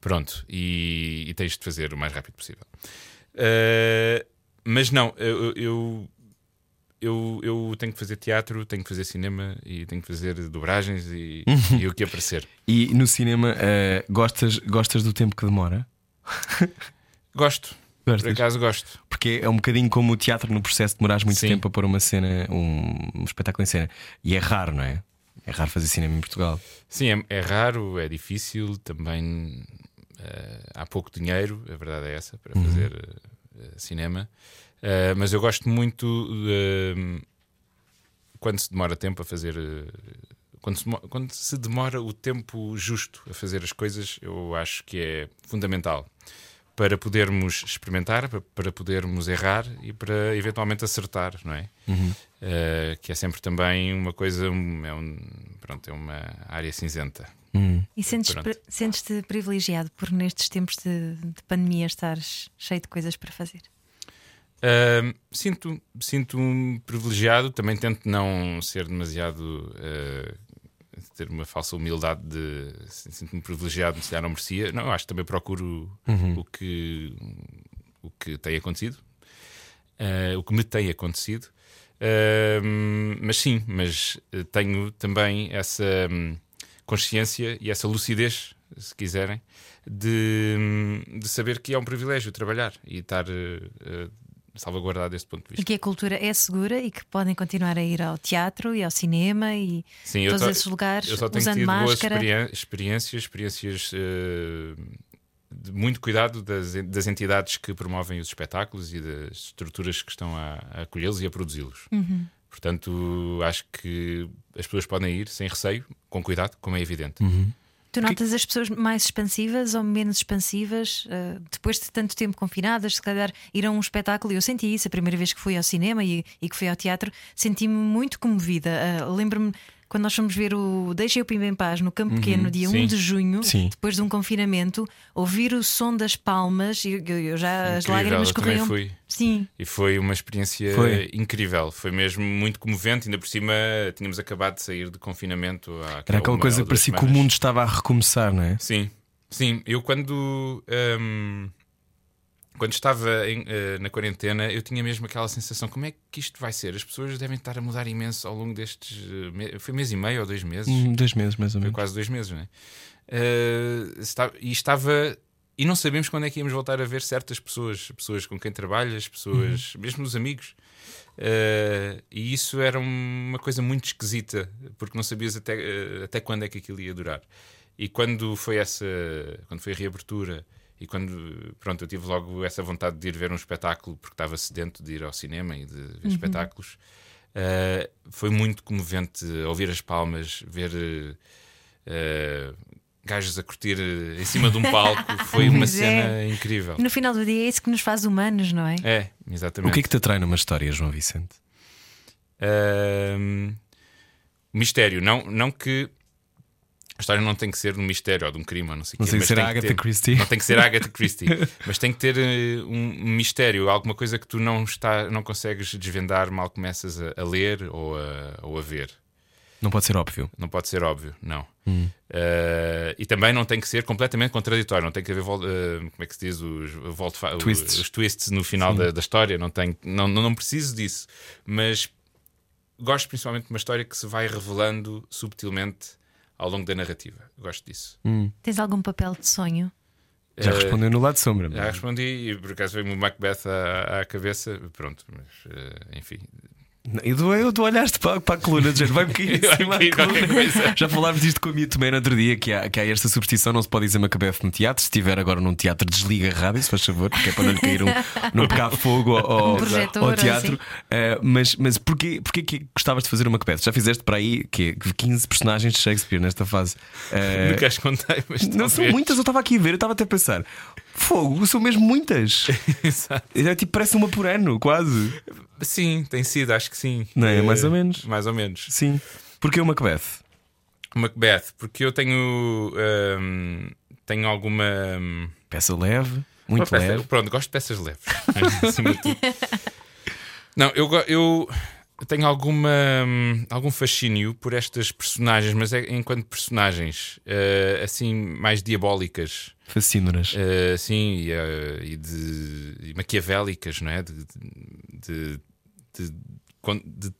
Pronto, e, e tens de fazer o mais rápido possível. Eh, mas não, eu, eu, eu, eu tenho que fazer teatro, tenho que fazer cinema e tenho que fazer dobragens e, Uhum. e o que aparecer. E no cinema, eh, gostas, gostas do tempo que demora? Gosto, por Gostas? acaso gosto. Porque é um bocadinho como o teatro no processo de demorares muito Sim. tempo a pôr uma cena, um, um espetáculo em cena. E é raro, não é? É raro fazer cinema em Portugal. Sim, é, é raro, é difícil, também eh, há pouco dinheiro, a verdade é essa, para fazer eh, cinema. Eh, mas eu gosto muito de, quando se demora tempo a fazer. eh, quando se, quando se demora o tempo justo a fazer as coisas, eu acho que é fundamental. para podermos experimentar, para, para podermos errar e para eventualmente acertar, não é? Uh, que é sempre também uma coisa, é, um, pronto, é uma área cinzenta. E sentes- Pronto. sentes-te privilegiado por nestes tempos de, de pandemia estares cheio de coisas para fazer? Uh, sinto, sinto-me privilegiado, também tento não ser demasiado. uh, ter uma falsa humildade de sinto-me privilegiado, se calhar não merecia. Não, acho que também procuro o, que, o que tem acontecido, uh, o que me tem acontecido. Mas sim, mas uh, tenho também essa hum, consciência e essa lucidez, se quiserem, de, hum, de saber que é um privilégio trabalhar e estar uh, uh, salvaguardado desse ponto de E vista. que a cultura é segura e que podem continuar a ir ao teatro e ao cinema e Sim, eu todos só- esses lugares Eu só tenho usando tido boas máscara. experiên- experiências, experiências eh, de muito cuidado das, das entidades que promovem os espetáculos e das estruturas que estão a, a acolhê-los e a produzi-los. Uhum. Portanto, acho que as pessoas podem ir sem receio, com cuidado, como é evidente. Tu notas as pessoas mais expansivas ou menos expansivas eh, depois de tanto tempo confinadas? Se calhar ir a um espetáculo, e eu senti isso a primeira vez que fui ao cinema e, e que fui ao teatro, senti-me muito comovida. Eh, Lembro-me quando nós fomos ver o Deixem o Pimba em Paz no Campo Pequeno, no dia sim. 1 de junho, Sim. depois de um confinamento, ouvir o som das palmas, e eu, eu já as Incrível, lágrimas eu também corriam. fui. Sim, E foi uma experiência Foi. incrível. Foi mesmo muito comovente. Ainda por cima, tínhamos acabado de sair de confinamento. Há Era aquela uma coisa que parecia que o semanas. mundo estava a recomeçar, não é? Sim, sim. Eu quando. hum, quando estava em, eh, na quarentena, eu tinha mesmo aquela sensação: como é que isto vai ser? As pessoas devem estar a mudar imenso ao longo destes. eh, me- Foi mês e meio ou dois meses? Hum, Dois meses, mais ou Foi menos. quase dois meses, não é? Eh, está- e estava. E não sabemos quando é que íamos voltar a ver certas pessoas, pessoas com quem trabalhas, pessoas, mesmo os amigos. E isso era uma coisa muito esquisita, porque não sabias até, até quando é que aquilo ia durar. E quando foi essa, quando foi a reabertura, e quando pronto, eu tive logo essa vontade de ir ver um espetáculo, porque estava sedento de ir ao cinema e de ver espetáculos, eh, foi muito comovente ouvir as palmas, ver eh, gajos a curtir em cima de um palco. Foi uma Pois é. cena incrível. no final do dia é isso que nos faz humanos, não é? É, exatamente. O que é que te atrai numa história, João Vicente? Ahm, mistério, não, não que a história não tem que ser de um mistério ou de um crime, não sei o Não quê, era tem que Agatha ter- Christie. Não tem que ser Agatha Christie, mas tem que ter eh, um mistério, alguma coisa que tu não, está, não consegues desvendar mal começas a, a ler ou a, ou a ver. Não pode ser óbvio. Não pode ser óbvio, não. Hum. Eh, e também não tem que ser completamente contraditório, não tem que haver, eh, como é que se diz, os, volte- os- Twists. os twists no final da, da história. Não, tem, não, não, não preciso disso, mas gosto principalmente de uma história que se vai revelando subtilmente ao longo da narrativa. Gosto disso. Tens algum papel de sonho? Já Eh, respondeu no lado sombra. Já respondi e por acaso veio-me o Macbeth à, à cabeça. Pronto, mas eh, enfim. Eu dou, eu dou olhaste para, para a coluna, de vai-me cair em Vai cima cair da qualquer coluna. Já falámos disto com a minha tomé no outro dia, que há, que há esta superstição, não se pode dizer Macbeth no teatro. Se estiver agora num teatro, desliga a rádio, se faz favor, porque é para não lhe cair um, não pegar fogo ao, Um projetor, ao ou teatro. Eh, mas mas porquê, porquê que gostavas de fazer uma Macbeth? Já fizeste para aí que 15 personagens de Shakespeare nesta fase. Eh, Nunca as contei, mas não são muitas, eu estava aqui a ver, eu estava até a pensar. Fogo, são mesmo muitas. Exato. É tipo, parece uma por ano, quase. Sim, tem sido, acho que sim. Não é? Eh, Mais ou menos. Mais ou menos. Sim. Porque o Macbeth? Macbeth, porque eu tenho. hum, tenho alguma. hum, Peça leve, muito peça- leve. Pronto, gosto de peças leves. Não, eu, eu tenho alguma, hum, algum fascínio por estas personagens, mas é enquanto personagens eh, assim mais diabólicas. Fascínoras. Uh, sim, e, uh, e de e maquiavélicas, não é? De, de, de, de-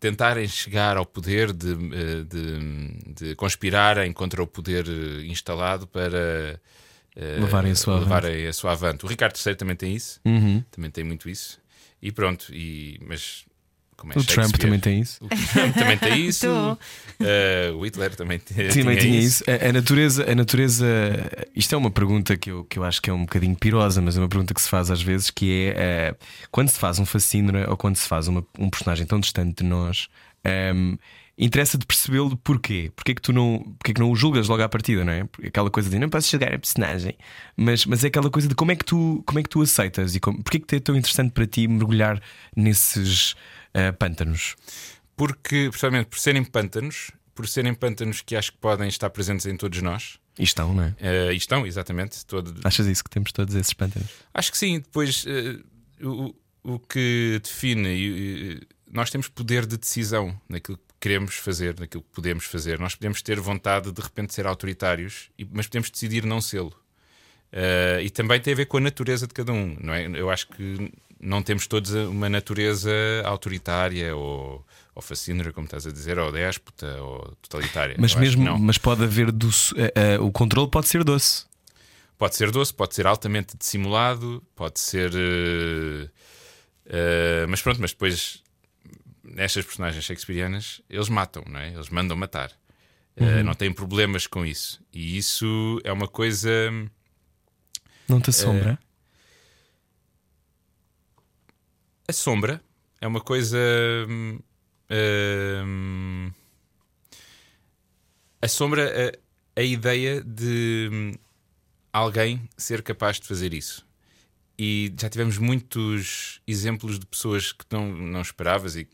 tentarem chegar ao poder, de, uh, de, conspirarem contra o poder uh, instalado para uh, Levarem a sua levarem a sua avante. O Ricardo III também tem isso, Uhum. também tem muito isso. E pronto, e, mas como é O Trump também tem isso. o Trump também tem isso. Uh, o Hitler também Sim, também tinha isso. isso. A, a natureza, a natureza. Isto é uma pergunta que eu, que eu acho que é um bocadinho pirosa, mas é uma pergunta que se faz às vezes, que é eh, quando se faz um fascínora ou quando se faz uma- um personagem tão distante de nós, ehm, interessa-te percebê-lo porquê. Porquê que tu não, porquê que não o julgas logo à partida, não é? Porque Aquela coisa de não posso chegar a personagem, mas, mas é aquela coisa de como é que tu, como é que tu aceitas e como, porquê que é tão interessante para ti mergulhar nesses ah, pântanos? Porque, precisamente por serem pântanos, por serem pântanos que acho que podem estar presentes em todos nós, E estão, não é? eh, e estão, exatamente. Todo... Achas isso que temos todos esses pântanos? Acho que sim. Depois, eh, o, o que define, nós temos poder de decisão naquilo que queremos fazer, naquilo que podemos fazer. Nós podemos ter vontade de de repente ser autoritários, mas podemos decidir não sê-lo. Eh, e também tem a ver com a natureza de cada um, não é? Eu acho que não temos todos uma natureza autoritária ou, ou fascínora, como estás a dizer, ou déspota ou totalitária. Mas Eu mesmo, não. mas pode haver doce, ah, ah, o controle pode ser doce. Pode ser doce, pode ser altamente dissimulado, pode ser. eh, eh, mas pronto, mas depois, nestas personagens shakespearianas, eles matam, não é? Eles mandam matar. Eh, não têm problemas com isso. E isso é uma coisa. Não te assombra? A sombra é uma coisa. hum, hum, a sombra, a, a ideia de hum, alguém ser capaz de fazer isso. E já tivemos muitos exemplos de pessoas que não, não esperavas e.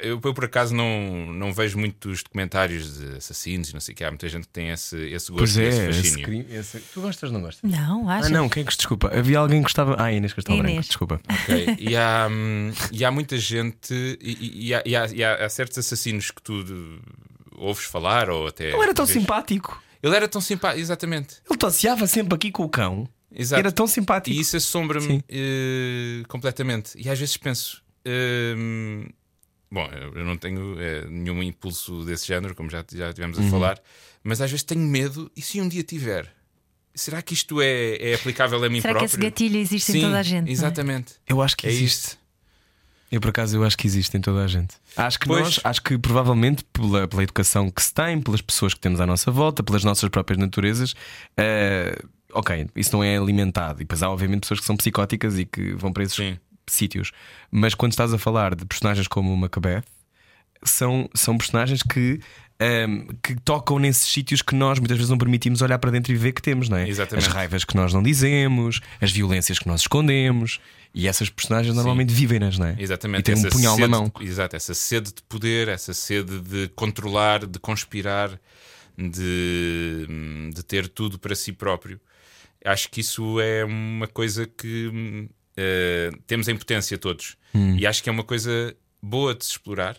Eu, eu, por acaso não, não vejo muitos documentários de assassinos e não sei o que. Há muita gente que tem esse, esse gosto, Pois é, esse esse fascínio. crime- esse- tu gostas ou não gostas? Não, acho. Ah, não, quem é que se desculpa? Havia alguém que gostava. Ah, Inês Castelo Inês. Branco, desculpa. Ok, E, há, hum, e há muita gente, e, e- há, e há- e há- há certos assassinos que tu uh, ouves falar ou até. Ele era tão vês- simpático. Ele era tão simpático, exatamente. Ele tosseava sempre aqui com o cão. Exato. Era tão simpático. E isso assombra-me eh, completamente. E às vezes penso. hum, bom, eu não tenho eh, nenhum impulso desse género, como já, já tivemos a Uhum. falar, mas às vezes tenho medo. E se um dia tiver? Será que isto é, é aplicável a mim Será que próprio? esse gatilho existe Sim, em toda a gente? é? Exatamente. Eu acho que É existe. isto. Eu por acaso eu acho que existe em toda a gente. Acho que Pois. nós, acho que provavelmente pela, pela educação que se tem, pelas pessoas que temos à nossa volta, pelas nossas próprias naturezas, eh, ok, isso não é alimentado. E depois há obviamente pessoas que são psicóticas e que vão para esses Sim. Sítios. Mas quando estás a falar de personagens como o Macbeth, são, são personagens que. ehm, que tocam nesses sítios que nós muitas vezes não permitimos olhar para dentro e ver que temos, não é? Exatamente. As raivas que nós não dizemos, as violências que nós escondemos, e essas personagens normalmente vivem-nas, não é? Exatamente. E têm um essa punhal na sede mão. de- exato, essa sede de poder, essa sede de controlar, de conspirar, de, de ter tudo para si próprio. Acho que isso é uma coisa que eh, temos em potência todos. Hum. E acho que é uma coisa boa de se explorar.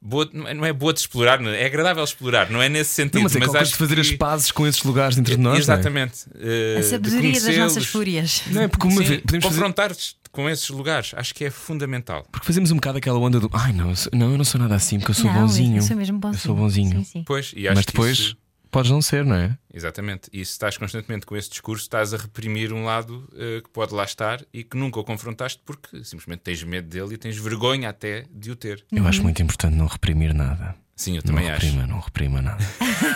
Boa, não é- não é boa de explorar, é é agradável explorar, não é nesse sentido. Não, mas é mas acho de fazer que... as pazes com esses lugares dentro de nós. é? Exatamente. eh, A de sabedoria das nossas fúrias. Não é? Porque uma Sim, vez podemos fazer, confrontar-te com esses lugares, acho que é fundamental. porque fazemos um bocado aquela onda do ai não, eu sou- não, eu não sou nada assim, porque eu sou não, bonzinho. Eu sou mesmo bonzinho. Eu sou bonzinho. Sim, sim. Pois, e acho Mas que depois isso- podes não ser, não é? Exatamente. E se estás constantemente com esse discurso, estás a reprimir um lado eh, que pode lá estar e que nunca o confrontaste porque simplesmente tens medo dele e tens vergonha até de o ter. Eu acho muito importante não reprimir nada. Sim, eu Não também acho. reprima, não reprima nada.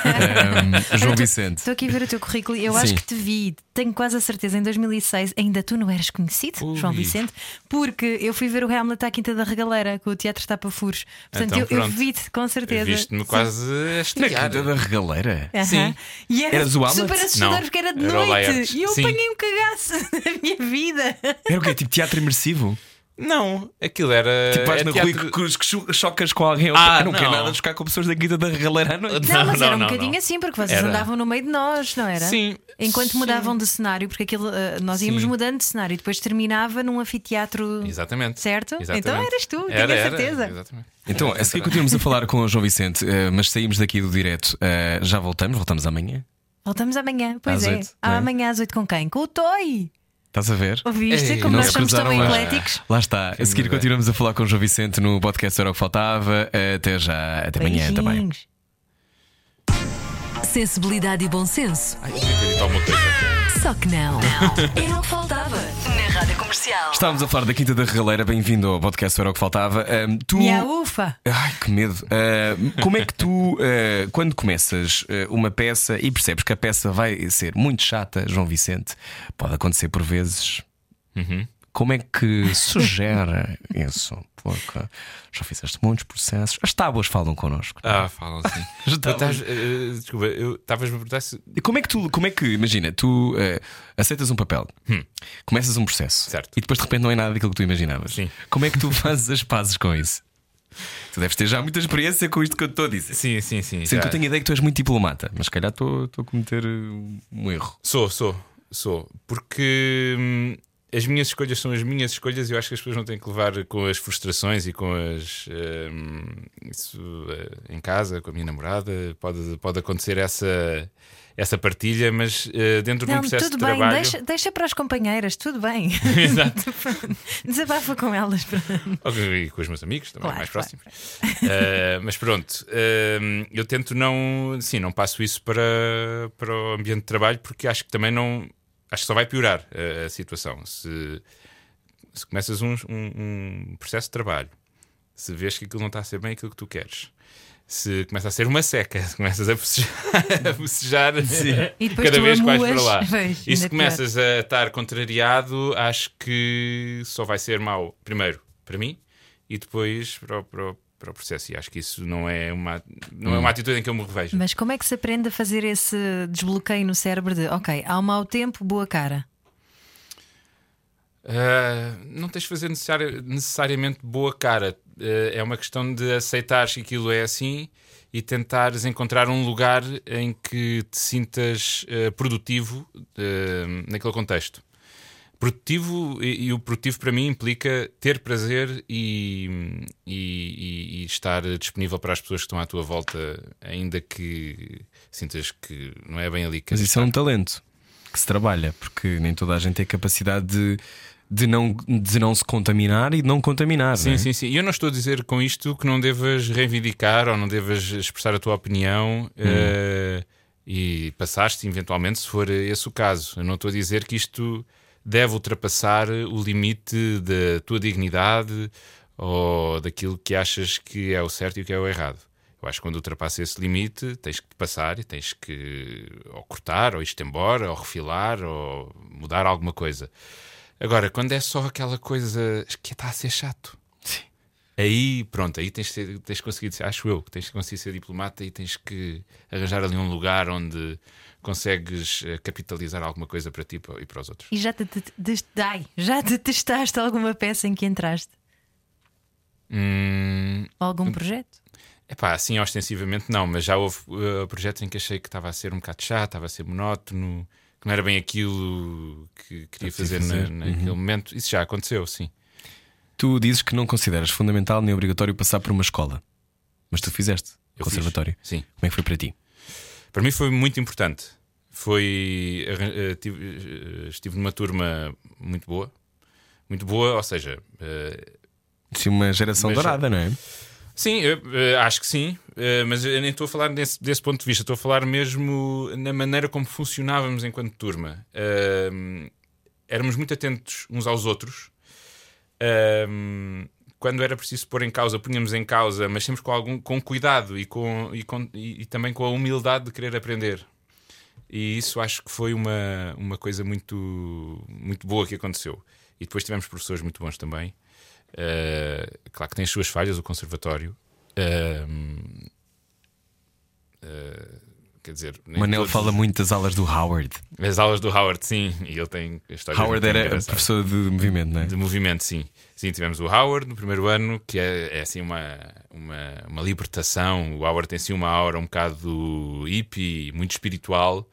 Ahm, João Vicente. Estou aqui a ver o teu currículo e eu acho Sim. que te vi, tenho quase a certeza, em 2006, ainda tu não eras conhecido, Ui. João Vicente, porque eu fui ver o Hamlet à Quinta da Regaleira com o Teatro Tapa Furos. Portanto, Então, eu, eu vi-te com certeza. Viste-me Sim. quase a Na estrear. quinta da regaleira. Aham. Sim. E era Eras o Hamlet? super assustador Não, porque era de era noite e eu Sim. apanhei um cagaço na minha vida. Era o quê? Tipo teatro imersivo? Não, aquilo era. Tipo, vais é na teatro- rua e que, que cho- chocas com alguém. Ah, eu não, quero não. nada de chocar com pessoas da quinta da regaleira à noite. Não, mas não, era um bocadinho assim, porque vocês Era. andavam no meio de nós, não era? Sim. Enquanto Sim. mudavam de cenário, porque aquilo, ah, nós íamos Sim. mudando de cenário e depois terminava num anfiteatro. Exatamente. Certo? Exatamente. Então eras tu, tinha Era, era, certeza. exatamente. Então, a seguir continuamos a falar com o João Vicente, eh, mas saímos daqui do direto. Eh, já voltamos, voltamos amanhã. Voltamos amanhã, pois Às é. oito, não é? Amanhã às 8 com quem? Com o Toy! Estás a ver? Ouviste? Ei, Como não nós somos tão ecléticos. Lá está. A seguir continuamos a falar com o João Vicente no podcast Era o que Faltava. Até já, até amanhã também. Sensibilidade e bom senso. Ai. Só que não. Era o que faltava. Comercial. Estávamos a falar da Quinta da Regaleira. Bem-vindo ao podcast Era o que Faltava. Ahm, tu. Minha ufa! Ai, que medo. Ahm, como é que tu, ah, quando começas ah, uma peça e percebes que a peça vai ser muito chata, João Vicente, pode acontecer por vezes. Uhum. Como é que sugere isso? Ok. Já fizeste muitos processos. As tábuas falam connosco. Ah, falam sim. Estavas- estás, eh, desculpa, eu estavas-me a perguntar se. E como é que tu, como é que, imagina, tu eh, aceitas um papel, começas um processo Hum. Certo. e depois de repente não é nada daquilo que tu imaginavas. Sim. Como é que tu fazes as pazes com isso? Tu deves ter já muita experiência com isto que eu estou a dizer. Sim, sim, sim. Sim, já. que eu tenho a ideia que tu és muito diplomata, mas se calhar estou a cometer uh, um erro. Sou, sou, sou. Porque hum, as minhas escolhas são as minhas escolhas e eu acho que as pessoas não têm que levar com as frustrações e com as. hum, isso eh, em casa, com a minha namorada. Pode, pode acontecer essa, essa partilha, mas eh, dentro de um Não, processo tudo de bem, trabalho. deixa, deixa para as companheiras, tudo bem. Exato. Desabafa com elas. E com os meus amigos também, Claro, mais claro. próximos. Eh, mas pronto, eh, eu tento não. Sim, não passo isso para, para o ambiente de trabalho porque acho que também não. Acho que só vai piorar eh, a, situação. Se, se começas um, um- um processo de trabalho, se vês que aquilo não está a ser bem aquilo que tu queres. Se começa a ser uma seca, se começas a bocejar, a depois cada vez que vais amuas, para lá. pois, E se começas a estar contrariado, acho que só vai ser mau, primeiro para mim e depois para o, para o- para o processo. E acho que isso não é uma, não é Hum. uma atitude em que eu me revejo. Mas como é que se aprende a fazer esse desbloqueio no cérebro de ok, há um mau tempo, boa cara? Ah, não tens de fazer necessari- necessariamente boa cara. Ah, é uma questão de aceitares que aquilo é assim e tentares encontrar um lugar em que te sintas ah, produtivo naquele contexto. Produtivo, e, e o produtivo para mim implica ter prazer e, e- e- estar disponível para as pessoas que estão à tua volta, ainda que sintas que não é bem ali que Mas isso é um talento que se trabalha, porque nem toda a gente tem capacidade de, de, não, de não se contaminar e de não contaminar. Sim, não é? sim, sim. E eu não estou a dizer com isto que não devas reivindicar ou não devas expressar a tua opinião eh, e passaste eventualmente, se for esse o caso. Eu não estou a dizer que isto deve ultrapassar o limite da tua dignidade ou daquilo que achas que é o certo e o que é o errado. Eu acho que quando ultrapassa esse limite, tens que passar e tens que ou cortar, ou ir-te embora, ou refilar, ou mudar alguma coisa. Agora, quando é só aquela coisa que está a ser chato, aí pronto, aí tens, tens ser, acho eu, que tens de conseguir ser diplomata e tens que arranjar ali um lugar onde consegues eh, capitalizar alguma coisa para ti e para- os outros. E já te, te, te- ai, já detestaste alguma peça em que entraste? Hum, Algum projeto? Epá, assim ostensivamente não, mas já houve uh, projetos em que achei que estava a ser um bocado chato, estava a ser monótono, que não era bem aquilo que queria fazer, na- fazer. naquele momento. Isso já aconteceu, sim. Tu dizes que não consideras fundamental nem obrigatório passar por uma escola, mas tu fizeste Eu conservatório. fiz, Sim. Como é que foi para ti? Para mim foi muito importante. Foi. eh, tive- eh, estive numa turma muito boa. Muito boa, ou seja, eh, Sim, uma geração Mas- dourada, não é? Sim, eu, acho que sim, mas eu nem estou a falar desse, desse ponto de vista, estou a falar mesmo na maneira como funcionávamos enquanto turma. Éramos muito atentos uns aos outros. Quando era preciso pôr em causa, punhamos em causa, mas sempre com algum com cuidado e, com, e, com- e- e também com a humildade de querer aprender. E isso acho que foi uma, uma coisa muito, muito boa que aconteceu. E depois tivemos professores muito bons também. Uh, claro que tem as suas falhas, o conservatório. Um, uh, quer dizer, Manel todos- fala muito das aulas do Howard. As aulas do Howard, sim, e ele tem histórias Howard era professor de movimento, não é? De movimento, sim. Sim, tivemos o Howard no primeiro ano, que é, é assim uma, uma, uma libertação. O Howard tem assim uma aura um bocado hippie, muito espiritual,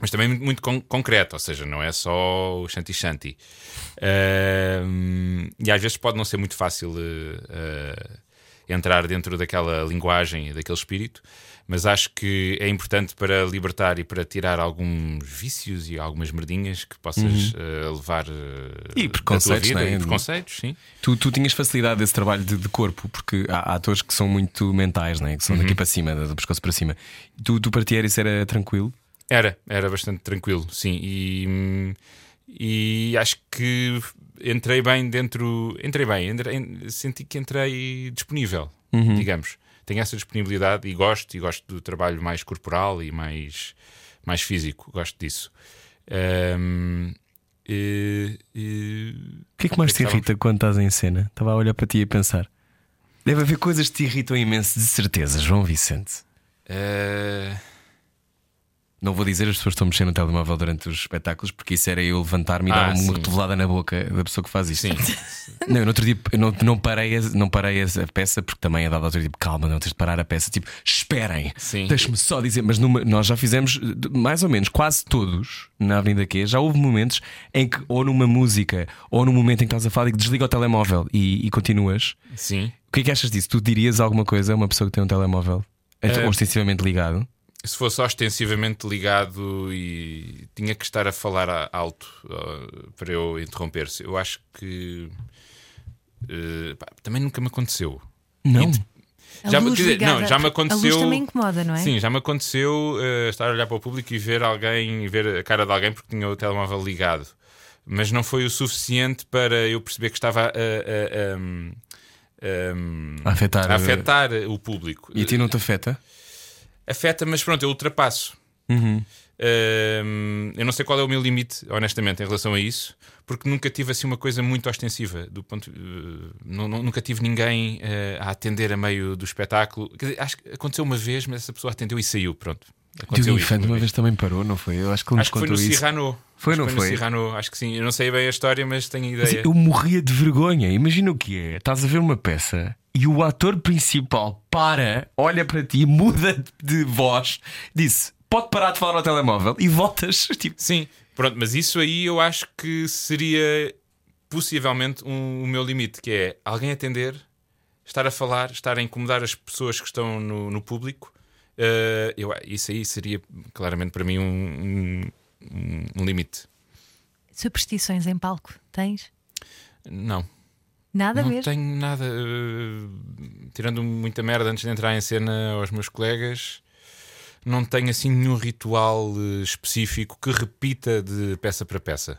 mas também muito, muito con- concreto, ou seja, não é só o Shanti Shanti. Ahm, e às vezes pode não ser muito fácil eh, entrar dentro daquela linguagem e daquele espírito, mas acho que é importante para libertar e para tirar alguns vícios e algumas merdinhas que possas eh, levar eh, E preconceitos, vida não é? e preconceitos, sim. Tu, tu tinhas facilidade desse trabalho de, de corpo, porque há, há atores que são muito mentais, não é? que são Uhum. daqui para cima, do pescoço para cima. Tu, tu para ti era isso era tranquilo? Era, era bastante tranquilo, sim. E, e acho que entrei bem dentro. Entrei bem, entrei- senti que entrei disponível, digamos. Tenho essa disponibilidade e gosto, e gosto do trabalho mais corporal e mais, mais físico, gosto disso. Hum, E, e- O que é que mais te irrita quando estás em cena? Estava a olhar para ti e a pensar. Deve haver coisas que te irritam imenso, de certeza, João Vicente. Eh, Não vou dizer as pessoas estão mexendo no telemóvel durante os espetáculos, porque isso era eu levantar-me e Ah, dar uma cotovelada na boca da pessoa que faz isso. sim, Não, eu no outro dia não, não parei, a, não parei a, peça porque também é dado outro tipo, calma, não tens de parar a peça. Tipo, esperem, Sim. deixa-me só dizer. Mas numa- nós já fizemos mais ou menos quase todos na Avenida Q. Já houve momentos em que, ou numa música, ou num momento em que estás a falar e que desliga o telemóvel e, e continuas. sim. O que é que achas disso? Tu dirias alguma coisa a uma pessoa que tem um telemóvel Eh, ostensivamente ligado? Se fosse ostensivamente ligado e tinha que estar a falar a- alto uh, para eu interromper-se, eu acho que uh, pá, também nunca me aconteceu. Não. A Já dizer, ligada- não, já me A aconteceu- luz também incomoda, não é? Sim, já me aconteceu uh, estar a olhar para o público e ver alguém, ver a cara de alguém porque tinha o telemóvel ligado. Mas não foi o suficiente para eu perceber que estava a, a- a- um, A afetar, a afetar o público. E a ti não te afeta? Afeta, mas pronto, eu ultrapasso. Uhum. Hum, eu não sei qual é o meu limite, honestamente, em relação a isso, porque nunca tive assim uma coisa muito ostensiva. Do ponto, nu- nu- nunca tive ninguém eh, a atender a meio do espetáculo. Dizer, acho que aconteceu uma vez, mas essa pessoa atendeu e saiu. Pronto. Aconteceu Diogo Infante uma vez. vez também parou, não foi? Eu acho que Acho que foi no isso. Cyrano. Foi, Acho não foi? no Cyrano, acho que sim. Eu não sei bem a história, mas tenho Mas ideia. eu morria de vergonha. Imagina o que é. Estás a ver uma peça e o ator principal para, olha para ti, muda de voz, disse: pode parar de falar ao telemóvel e voltas. Tipo, Sim, pronto, mas isso aí eu acho que seria possivelmente um- o meu limite, que é alguém atender, estar a falar, estar a incomodar as pessoas que estão no, no público. Eh, eu, isso aí seria claramente para mim um- um- um limite. Superstições em palco, tens? Não, Nada não mesmo? tenho nada. eh, tirando muita merda antes de entrar em cena aos meus colegas, não tenho assim nenhum ritual eh, específico que repita de peça para peça.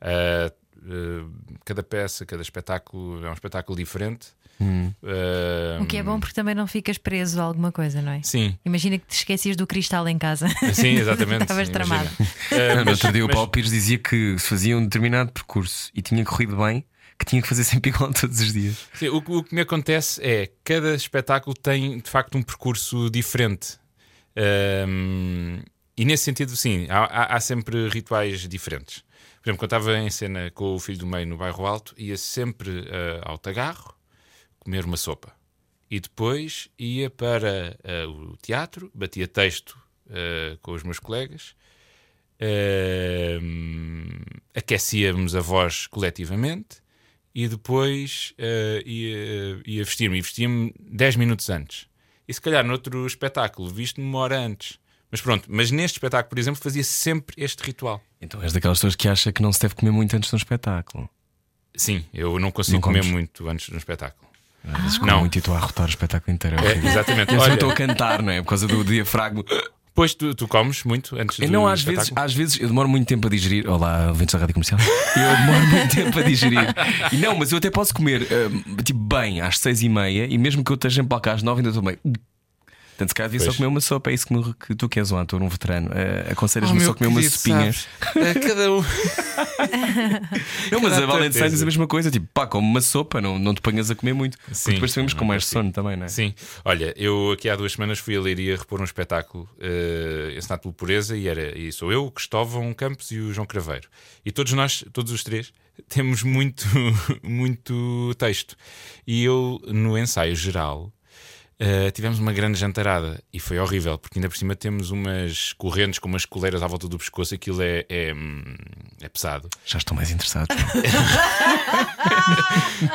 Eh, eh, cada peça, cada espetáculo é um espetáculo diferente. Eh, O que é bom porque também não ficas preso a alguma coisa, não é? Sim, Imagina que te esquecias do cristal em casa. sim, exatamente. Estavas sim, tramado. no mas- outro dia o Paulo Pires dizia que se fazia um determinado percurso e tinha corrido bem, que tinha que fazer sempre igual todos os dias. Sim, o, o que me acontece é cada espetáculo tem de facto um percurso diferente. Ahm, e nesse sentido, sim, há, há- sempre rituais diferentes. Por exemplo, quando estava em cena com o filho do meio no bairro Alto, ia sempre ah, ao Tagarro comer uma sopa. E depois ia para ah, o teatro, batia texto ah, com os meus colegas, aquecíamos a voz coletivamente e depois eh, ia, ia vestir-me. E vestia-me 10 minutos antes. E se calhar noutro espetáculo, visto-me uma hora antes. Mas pronto, mas neste espetáculo, por exemplo, fazia sempre este ritual. Então és daquelas pessoas que acha que não se deve comer muito antes de um espetáculo. Sim, eu não consigo Não comer muito antes de um espetáculo. Como Não. muito e estou a arrotar o espetáculo inteiro. É É, exatamente. Eu Olha, estou a cantar, não é? Por causa do diafragma. Pois tu, tu comes muito antes do Eu não, às vezes, às vezes eu demoro muito tempo a digerir. Olá, ouvintes da rádio comercial. Eu demoro muito tempo a digerir. E não, mas eu até posso comer hum, tipo bem às seis e meia e mesmo que eu esteja em palco às nove ainda estou bem. Portanto, se calhar devia só comer uma sopa. É isso que, me- que tu que és um ator, um veterano. Uh, Aconselhas-me Oh, só comer umas sopinhas. É, Cada um. Não, mas a Cada Valente coisa. diz a mesma coisa. Tipo, pá, come uma sopa, não, não te ponhas a comer muito. Porque Sim. depois sabemos com mais sono também, não é? Sim, olha, eu aqui há duas semanas fui a Leiria repor um espetáculo uh, ensinado pelo Pureza e, era, e sou eu, o Cristóvão Campos e o João Craveiro. E todos nós, todos os três, temos muito, muito texto. E eu, no ensaio geral, uh, tivemos uma grande jantarada e foi horrível, porque ainda por cima temos umas correntes com umas coleiras à volta do pescoço, aquilo é, é, hum, é pesado. Já estou mais interessado.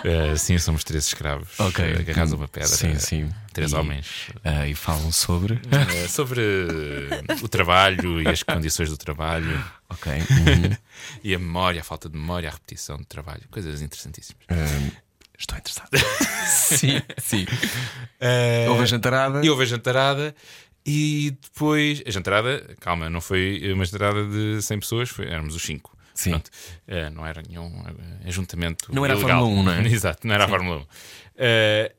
Uh, sim, somos três escravos Ok. uh, agarrados a uma pedra. Sim, sim. Três E- homens. Ah, e falam sobre. Eh, sobre eh, o trabalho e as condições do trabalho ok. uhum. e a memória, a falta de memória, a repetição de trabalho, coisas interessantíssimas. Estou interessado. sim, sim. Houve a jantarada. E houve a jantarada e depois. A jantarada, calma, não foi uma jantarada de 100 pessoas, foi, éramos os 5. Sim. Pronto. Eh, não era nenhum eh, ajuntamento. Não era a ilegal. Fórmula 1, não é? Exato, não era a Fórmula 1. Eh,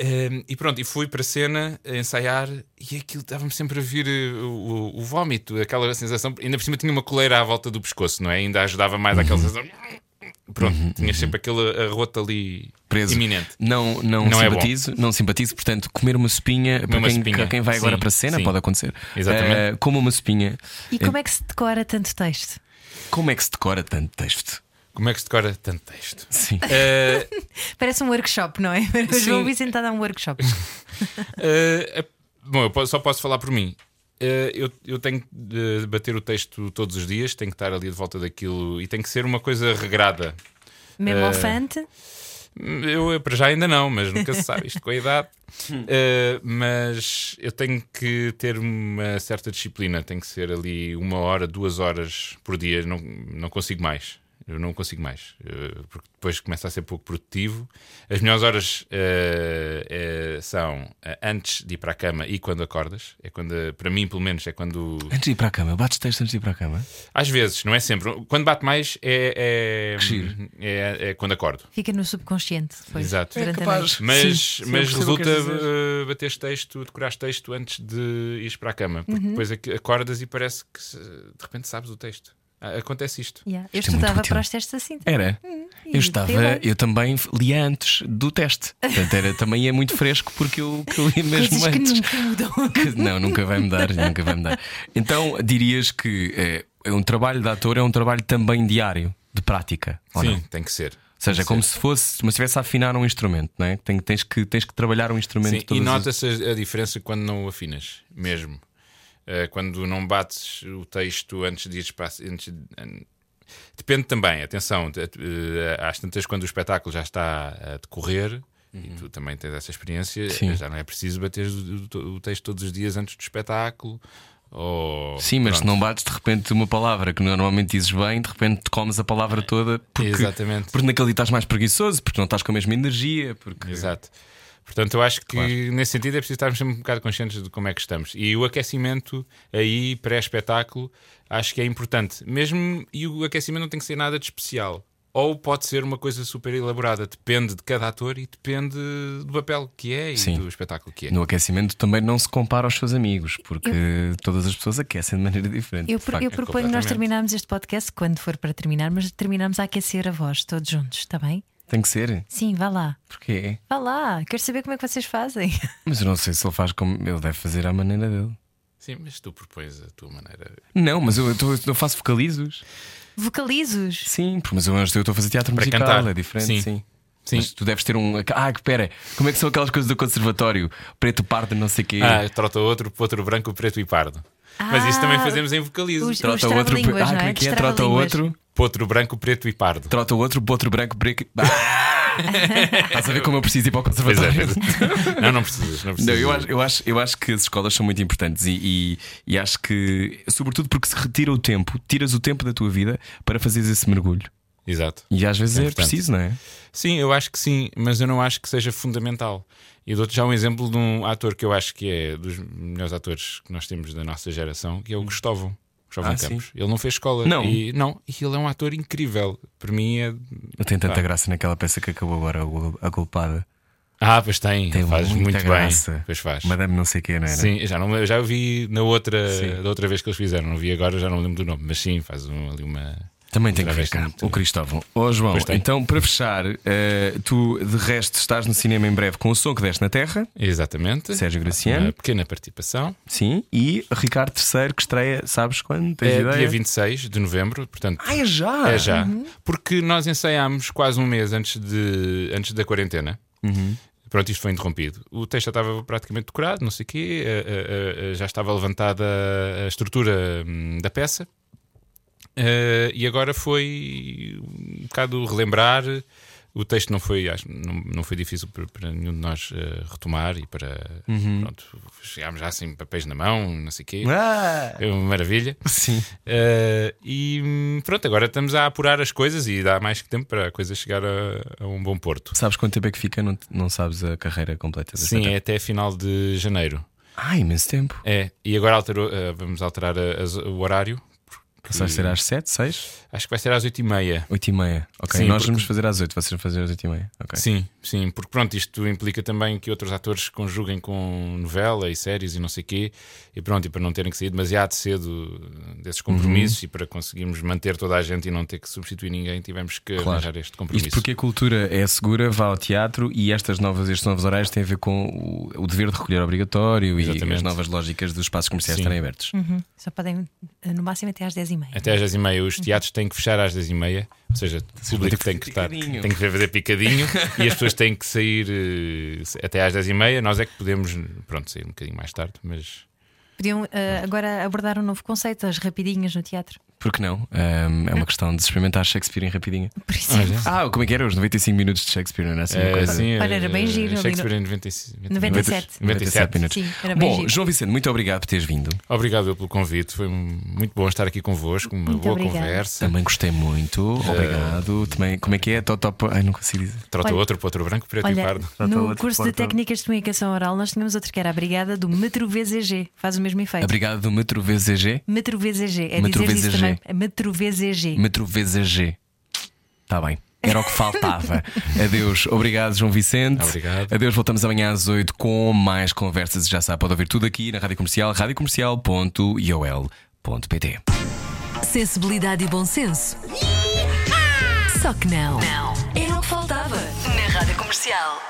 Um, e pronto, e fui para a cena a ensaiar e aquilo estava-me sempre a vir o, o, o vómito, aquela sensação. Ainda por cima tinha uma coleira à volta do pescoço, não é? Ainda ajudava mais aquela sensação. Pronto, tinha sempre aquele arroto ali Preso. iminente. Não, não, Não é bom. simpatizo, não simpatizo, portanto, comer uma sopinha para uma quem, sopinha. para quem vai agora Sim, para a cena, sim. pode acontecer. Exatamente. Eh, como uma sopinha. E como é que se decora tanto texto? Como é que se decora tanto texto? Como é que se decora tanto texto? Sim. Eh, Parece um workshop, não é? O Sim. João Vicente está a dar um workshop. Eh, bom, eu só posso falar por mim. Eh, eu, eu tenho de bater o texto todos os dias, tenho que estar ali de volta daquilo e tem que ser uma coisa regrada. Mesmo Eh, ao. Eu, eu, para já ainda não, mas nunca se sabe isto com a idade. Eh, mas eu tenho que ter uma certa disciplina, tem que ser ali uma hora, duas horas por dia, não, não consigo mais. Eu não consigo mais, eh, porque depois começa a ser pouco produtivo. As melhores horas eh, eh, são antes de ir para a cama e quando acordas. É quando, para mim, pelo menos, é quando Antes de ir para a cama, bates texto antes de ir para a cama? às vezes, não é sempre. Quando bate mais é, é, é, é quando acordo. Fica no subconsciente depois. Exato. a capaz. Mas, Sim, mas resulta uh, bateres texto, decorares texto antes de ires para a cama, Uhum. porque depois ac- acordas e parece que de repente sabes o texto. Ah, Acontece isto. Yeah. Eu Isto é estudava para os testes assim. Era. e Eu estava, eu também lia antes do teste. Portanto, era, também é muito fresco porque eu, que eu li mesmo Coisas que antes. nunca mudam. Que- Não, nunca vai mudar, nunca vai mudar. Então dirias que é, é um trabalho de ator, é um trabalho também diário, de prática. ou não? Sim, tem que ser. Ou seja, é como se fosse, como se estivesse a afinar um instrumento, não é? Tens, que, tens que trabalhar um instrumento Sim, e as- nota-se a, a diferença quando não o afinas, mesmo. Uh, quando não bates o texto antes de ires para. Antes de- Depende também, atenção, uh, às tantas quando o espetáculo já está a decorrer. E tu também tens essa experiência, Sim. já não é preciso bater o, o- o texto todos os dias antes do espetáculo. Ou, Sim, mas se não bates de repente uma palavra que normalmente dizes bem, de repente te comes a palavra toda porque, Exatamente. porque naquele dia estás mais preguiçoso, porque não estás com a mesma energia. Porque... Exato. Portanto, eu acho que Claro. nesse sentido é preciso estarmos sempre um bocado conscientes de como é que estamos. E o aquecimento aí, pré-espetáculo, acho que é importante. Mesmo, e o aquecimento não tem que ser nada de especial. Ou pode ser uma coisa super elaborada. Depende de cada ator e depende do papel que é e Sim. do espetáculo que é. No aquecimento também não se compara aos seus amigos, porque todas as pessoas aquecem de maneira diferente. Eu, pro- eu proponho nós completamente. terminarmos este podcast quando for para terminar, mas terminamos a aquecer a voz, todos juntos, está bem? Tem que ser. Sim, vá lá. Porquê? Vá lá, quero saber como é que vocês fazem. Mas eu não sei se ele faz como ele deve fazer à maneira dele. Sim, mas tu propões a tua maneira. Não, mas eu, eu, tô- eu faço vocalizos. Vocalizos. Sim, porque- mas eu eu estou a fazer teatro Para musical, cantar. é diferente. Sim. Sim. Sim. Mas tu deves ter um. Ah, espera, como é que são aquelas coisas do conservatório? Preto, pardo, não sei o quê. Ah, trota outro, outro branco, preto e pardo. Mas isso também fazemos em vocalizo. Os- trota os o outro. Ah, não como é? é que é? Trota outro. Potro branco, preto e pardo. Trota o outro, outro branco, break. Ah! Estás a ver como eu preciso ir para o Pois é, conservatório? pois é. Não, não precisas. Não Não, precisas. eu, acho, eu, acho, eu acho que as escolas são muito importantes e, e, e acho que, sobretudo porque se retira o tempo, tiras o tempo da tua vida para fazeres esse mergulho. Exato. E às vezes É é, preciso, não é? Sim, eu acho que sim, mas eu não acho que seja fundamental. E dou-te já um exemplo de um ator que eu acho que é dos melhores atores que nós temos da nossa geração, que é o Gustavo. Gustavo Ah, Campos. Ele não fez escola. Não. E, não, e ele é um ator incrível. Para mim é. Eu tenho tanta Pá. graça naquela peça que acabou agora, a culpada. Ah, pois tem. Tem faz muito graça. bem. Pois faz. Madame não sei o que, não era? Sim, já, não, já vi na outra, Sim. da outra vez que eles fizeram. Não vi agora, já não lembro do nome. Mas sim, faz um- ali uma. Também tem que ver muito- o Cristóvão. Ó João, Pois tem. então para fechar, eh, tu de resto estás no cinema em breve com o som que deste na Terra, Exatamente. Sérgio Graciano. Uma pequena participação. sim, e Ricardo III que estreia, sabes quando? Tens É ideia? dia 26 de novembro, portanto. Ah, é já! É já. Porque nós ensaiámos quase um mês antes, de, antes da quarentena. Uhum. Pronto, isto foi interrompido. O texto já estava praticamente decorado, não sei o quê, eh, eh, já estava levantada a estrutura hum, da peça. Eh, e agora foi um bocado relembrar. O texto não foi, acho, não, não foi difícil para, para nenhum de nós eh, retomar e para. Uhum. Pronto, chegámos já assim, papéis na mão, não sei o quê. Ah, É uma maravilha. sim. Uh, e pronto, agora estamos a apurar as coisas e dá mais que tempo para a coisa chegar a, a um bom porto. Sabes quanto tempo é que fica? Não, não sabes a carreira completa Sim, é até final de janeiro. Ah, imenso tempo. É, e agora alterou, uh, vamos alterar a- as- o horário. Passaste a ser às 7, 6? Acho que vai ser às 8h30. 8 e meia. Ok, Sim, nós porque- vamos fazer às 8, vocês vão fazer às 8 e meia. Ok. Sim, sim, porque pronto, isto implica também que outros atores conjuguem com novela e séries e não sei quê, e pronto, e para não terem que sair demasiado cedo desses compromissos Uhum. e para conseguirmos manter toda a gente e não ter que substituir ninguém, tivemos que arranjar este compromisso. Isto porque a cultura é segura, vá ao teatro e estas novas, estes novos horários têm a ver com o, o dever de recolher obrigatório e Exatamente. as novas lógicas dos espaços comerciais Sim. estarem abertos. Só podem, no máximo, até às 10h30. Até às 10h30, os teatros têm que fechar às 10h30, ou seja, o público tem que estar, picadinho. tem que fazer picadinho e as pessoas têm que sair eh, até às 10h30. Nós é que podemos, pronto, sair um bocadinho mais tarde, mas Podiam eh, agora abordar um novo conceito, as rapidinhas no teatro. Por que não? Ahm, é uma questão de experimentar Shakespeare em rapidinho. Por exemplo. Ah, como é que era? Os 95 minutos de Shakespeare, não era assim Eh, coisa? sim, Olha, era bem eh, giro Shakespeare em 95, 97. 97 minutos. Sim, era bem Bom, giro. João Vicente, muito obrigado por teres vindo. Obrigado pelo convite, foi muito bom estar aqui convosco, uma Muito boa obrigada. conversa. Também gostei muito, Eh, obrigado. Também, como é que é? Top, ai, não consigo dizer. Trota Olha- outro para outro branco, preto e Olha, pardo. no outro curso de técnicas de comunicação oral, nós tínhamos outro que era a brigada do Metro VZG. Faz o mesmo efeito. Obrigado do Metro VZG. Metro VZG. É Metro dizer isso VZG. É. Metro VZG. Está bem. Era o que faltava. Adeus. Obrigado, João Vicente. Obrigado. Adeus. Voltamos amanhã às 8 com mais conversas. Já sabe, pode ouvir tudo aqui na Rádio Comercial, radiocomercial.iol.pt. Sensibilidade e bom senso. Só que não. Não. Era o que faltava na Rádio Comercial.